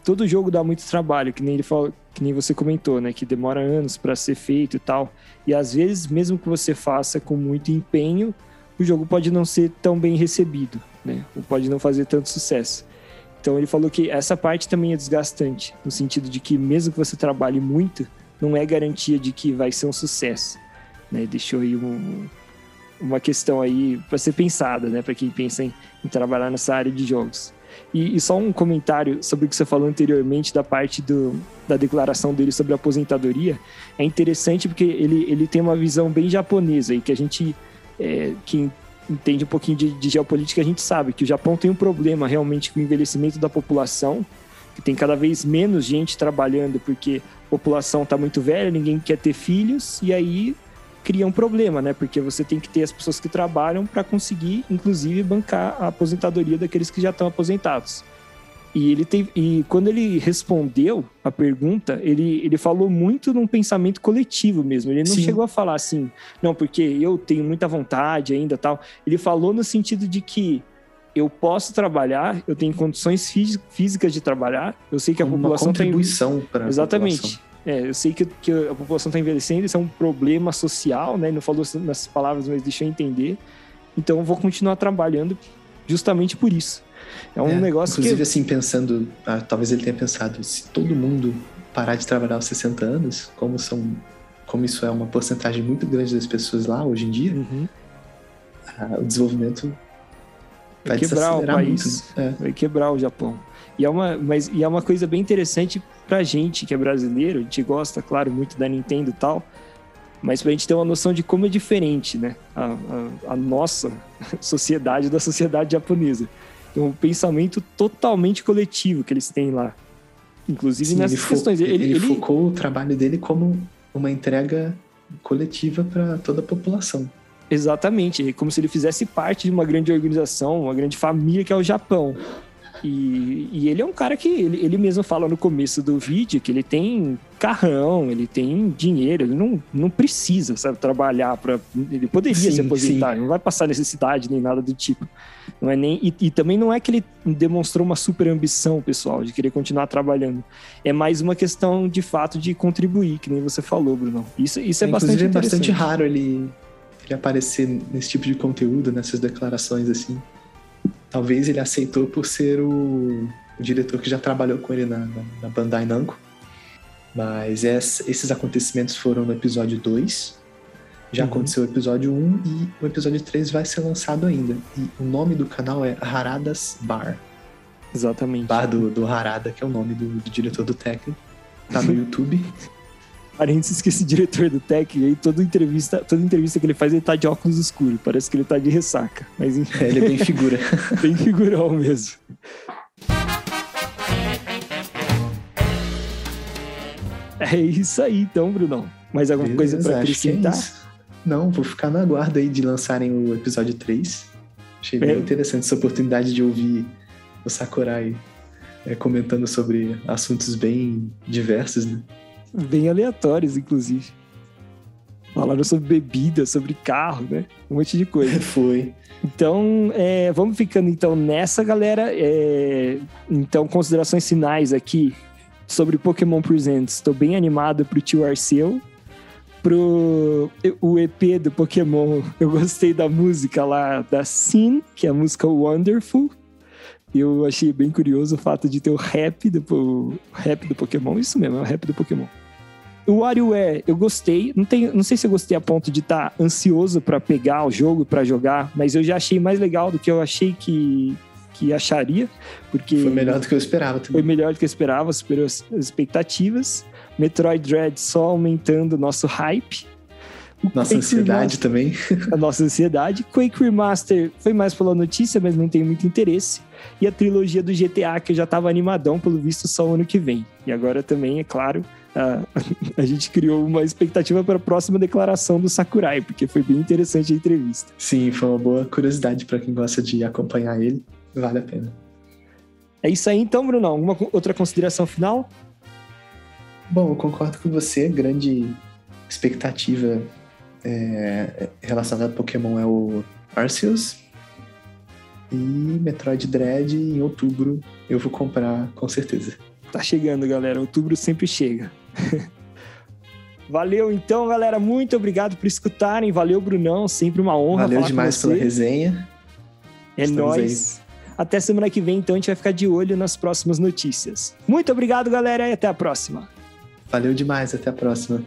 todo jogo dá muito trabalho, que nem ele falou, que nem você comentou, né, que demora anos para ser feito e tal. E às vezes, mesmo que você faça com muito empenho, o jogo pode não ser tão bem recebido, né? Ou pode não fazer tanto sucesso. Então ele falou que essa parte também é desgastante, no sentido de que mesmo que você trabalhe muito, não é garantia de que vai ser um sucesso, né? Deixou aí um, uma questão aí para ser pensada, né, para quem pensa em, em trabalhar nessa área de jogos. E, e, só um comentário sobre o que você falou anteriormente da parte do, da declaração dele sobre a aposentadoria. É interessante porque ele, ele tem uma visão bem japonesa e que a gente é, que entende um pouquinho de, de, geopolítica, a gente sabe que o Japão tem um problema realmente com o envelhecimento da população, que tem cada vez menos gente trabalhando porque a população está muito velha, ninguém quer ter filhos, e aí cria um problema, né? Porque você tem que ter as pessoas que trabalham para conseguir, inclusive, bancar a aposentadoria daqueles que já estão aposentados. E ele tem, e quando ele respondeu a pergunta, ele, ele falou muito num pensamento coletivo mesmo. Ele não Sim. chegou a falar assim, não, porque eu tenho muita vontade ainda tal. Ele falou no sentido de que eu posso trabalhar, eu tenho condições físicas de trabalhar. Eu sei que a Uma população contribuição tem... para exatamente. É, eu sei que, que a população está envelhecendo, isso é um problema social, né? Ele não falou nessas palavras, mas deixou entender. Então, eu vou continuar trabalhando justamente por isso. É um é, negócio inclusive, que... assim, pensando... Ah, talvez ele tenha pensado, se todo mundo parar de trabalhar aos 60 anos, como são... Como isso é uma porcentagem muito grande das pessoas lá hoje em dia, uhum. ah, o desenvolvimento vai, vai quebrar o país, muito, né? é. vai quebrar o Japão. E é uma, mas, e é uma coisa bem interessante pra gente que é brasileiro, a gente gosta, claro, muito da Nintendo e tal, mas pra gente ter uma noção de como é diferente, né? A, a, a nossa (laughs) sociedade da sociedade japonesa. É um pensamento totalmente coletivo que eles têm lá. Inclusive Sim, nessas ele questões. Ele, ele, ele focou o trabalho dele como uma entrega coletiva para toda a população. Exatamente, é como se ele fizesse parte de uma grande organização, uma grande família que é o Japão. E, e, ele é um cara que ele, ele mesmo fala no começo do vídeo que ele tem carrão, ele tem dinheiro, ele não, não precisa sabe, trabalhar para. Ele poderia sim, se aposentar, sim. não vai passar necessidade nem nada do tipo. Não é nem, e, e, também não é que ele demonstrou uma super ambição pessoal de querer continuar trabalhando. É mais uma questão de fato de contribuir, que nem você falou, Bruno. Isso, isso é, é bastante é bastante raro ele, ele aparecer nesse tipo de conteúdo, nessas declarações assim. Talvez ele aceitou por ser o, o diretor que já trabalhou com ele na, na, na Bandai Namco. Mas essa, esses acontecimentos foram no episódio 2. Já uhum. aconteceu o episódio 1 e o episódio 3 vai ser lançado ainda. E o nome do canal é Haradas Bar. Exatamente. Bar do, do Harada, que é o nome do, do diretor do técnico. Tá no (laughs) YouTube. Parênteses que esse diretor do Tech, aí toda entrevista, toda entrevista que ele faz, ele tá de óculos escuros. Parece que ele tá de ressaca. Mas enfim. É, ele é bem figura. (laughs) bem figurão mesmo. É isso aí, então, Brunão. Mais alguma Beleza, coisa para acrescentar? É Não, vou ficar na guarda aí de lançarem o episódio 3. Achei bem é. interessante essa oportunidade de ouvir o Sakurai é, comentando sobre assuntos bem diversos, né? Bem aleatórios, inclusive. Falaram sobre bebida, sobre carro, né? Um monte de coisa. (laughs) Foi. Então, é, vamos ficando então nessa, galera. É, então, considerações finais aqui sobre Pokémon Presents. Estou bem animado pro tio Arceu. Pro o EP do Pokémon, (laughs) eu gostei da música lá da Sin, que é a música Wonderful. Eu achei bem curioso o fato de ter o rap do, o rap do Pokémon. Isso mesmo, é o rap do Pokémon. O WarioWare, eu gostei. Não, tem, não sei se eu gostei a ponto de estar tá ansioso para pegar o jogo, para jogar, mas eu já achei mais legal do que eu achei que, que acharia. Porque foi melhor do que eu esperava também. Foi melhor do que eu esperava, superou as expectativas. Metroid Dread só aumentando o nosso hype. Nossa Quake ansiedade Remaster, também. (laughs) A nossa ansiedade. Quake Remaster foi mais pela notícia, mas não tem muito interesse. E a trilogia do GTA, que eu já tava animadão, pelo visto, só o ano que vem. E agora também, é claro, a, (laughs) a gente criou uma expectativa para a próxima declaração do Sakurai, porque foi bem interessante a entrevista. Sim, foi uma boa curiosidade para quem gosta de acompanhar ele. Vale a pena. É isso aí então, Bruno. Alguma outra consideração final? Bom, eu concordo com você. Grande expectativa é, relacionada a Pokémon é o Arceus. E Metroid Dread em outubro eu vou comprar com certeza. Tá chegando, galera. Outubro sempre chega. (laughs) Valeu então, galera. Muito obrigado por escutarem. Valeu, Brunão. Sempre uma honra. Valeu demais pela resenha. É nóis. Até semana que vem, então, a gente vai ficar de olho nas próximas notícias. Muito obrigado, galera, e até a próxima. Valeu demais. Até a próxima.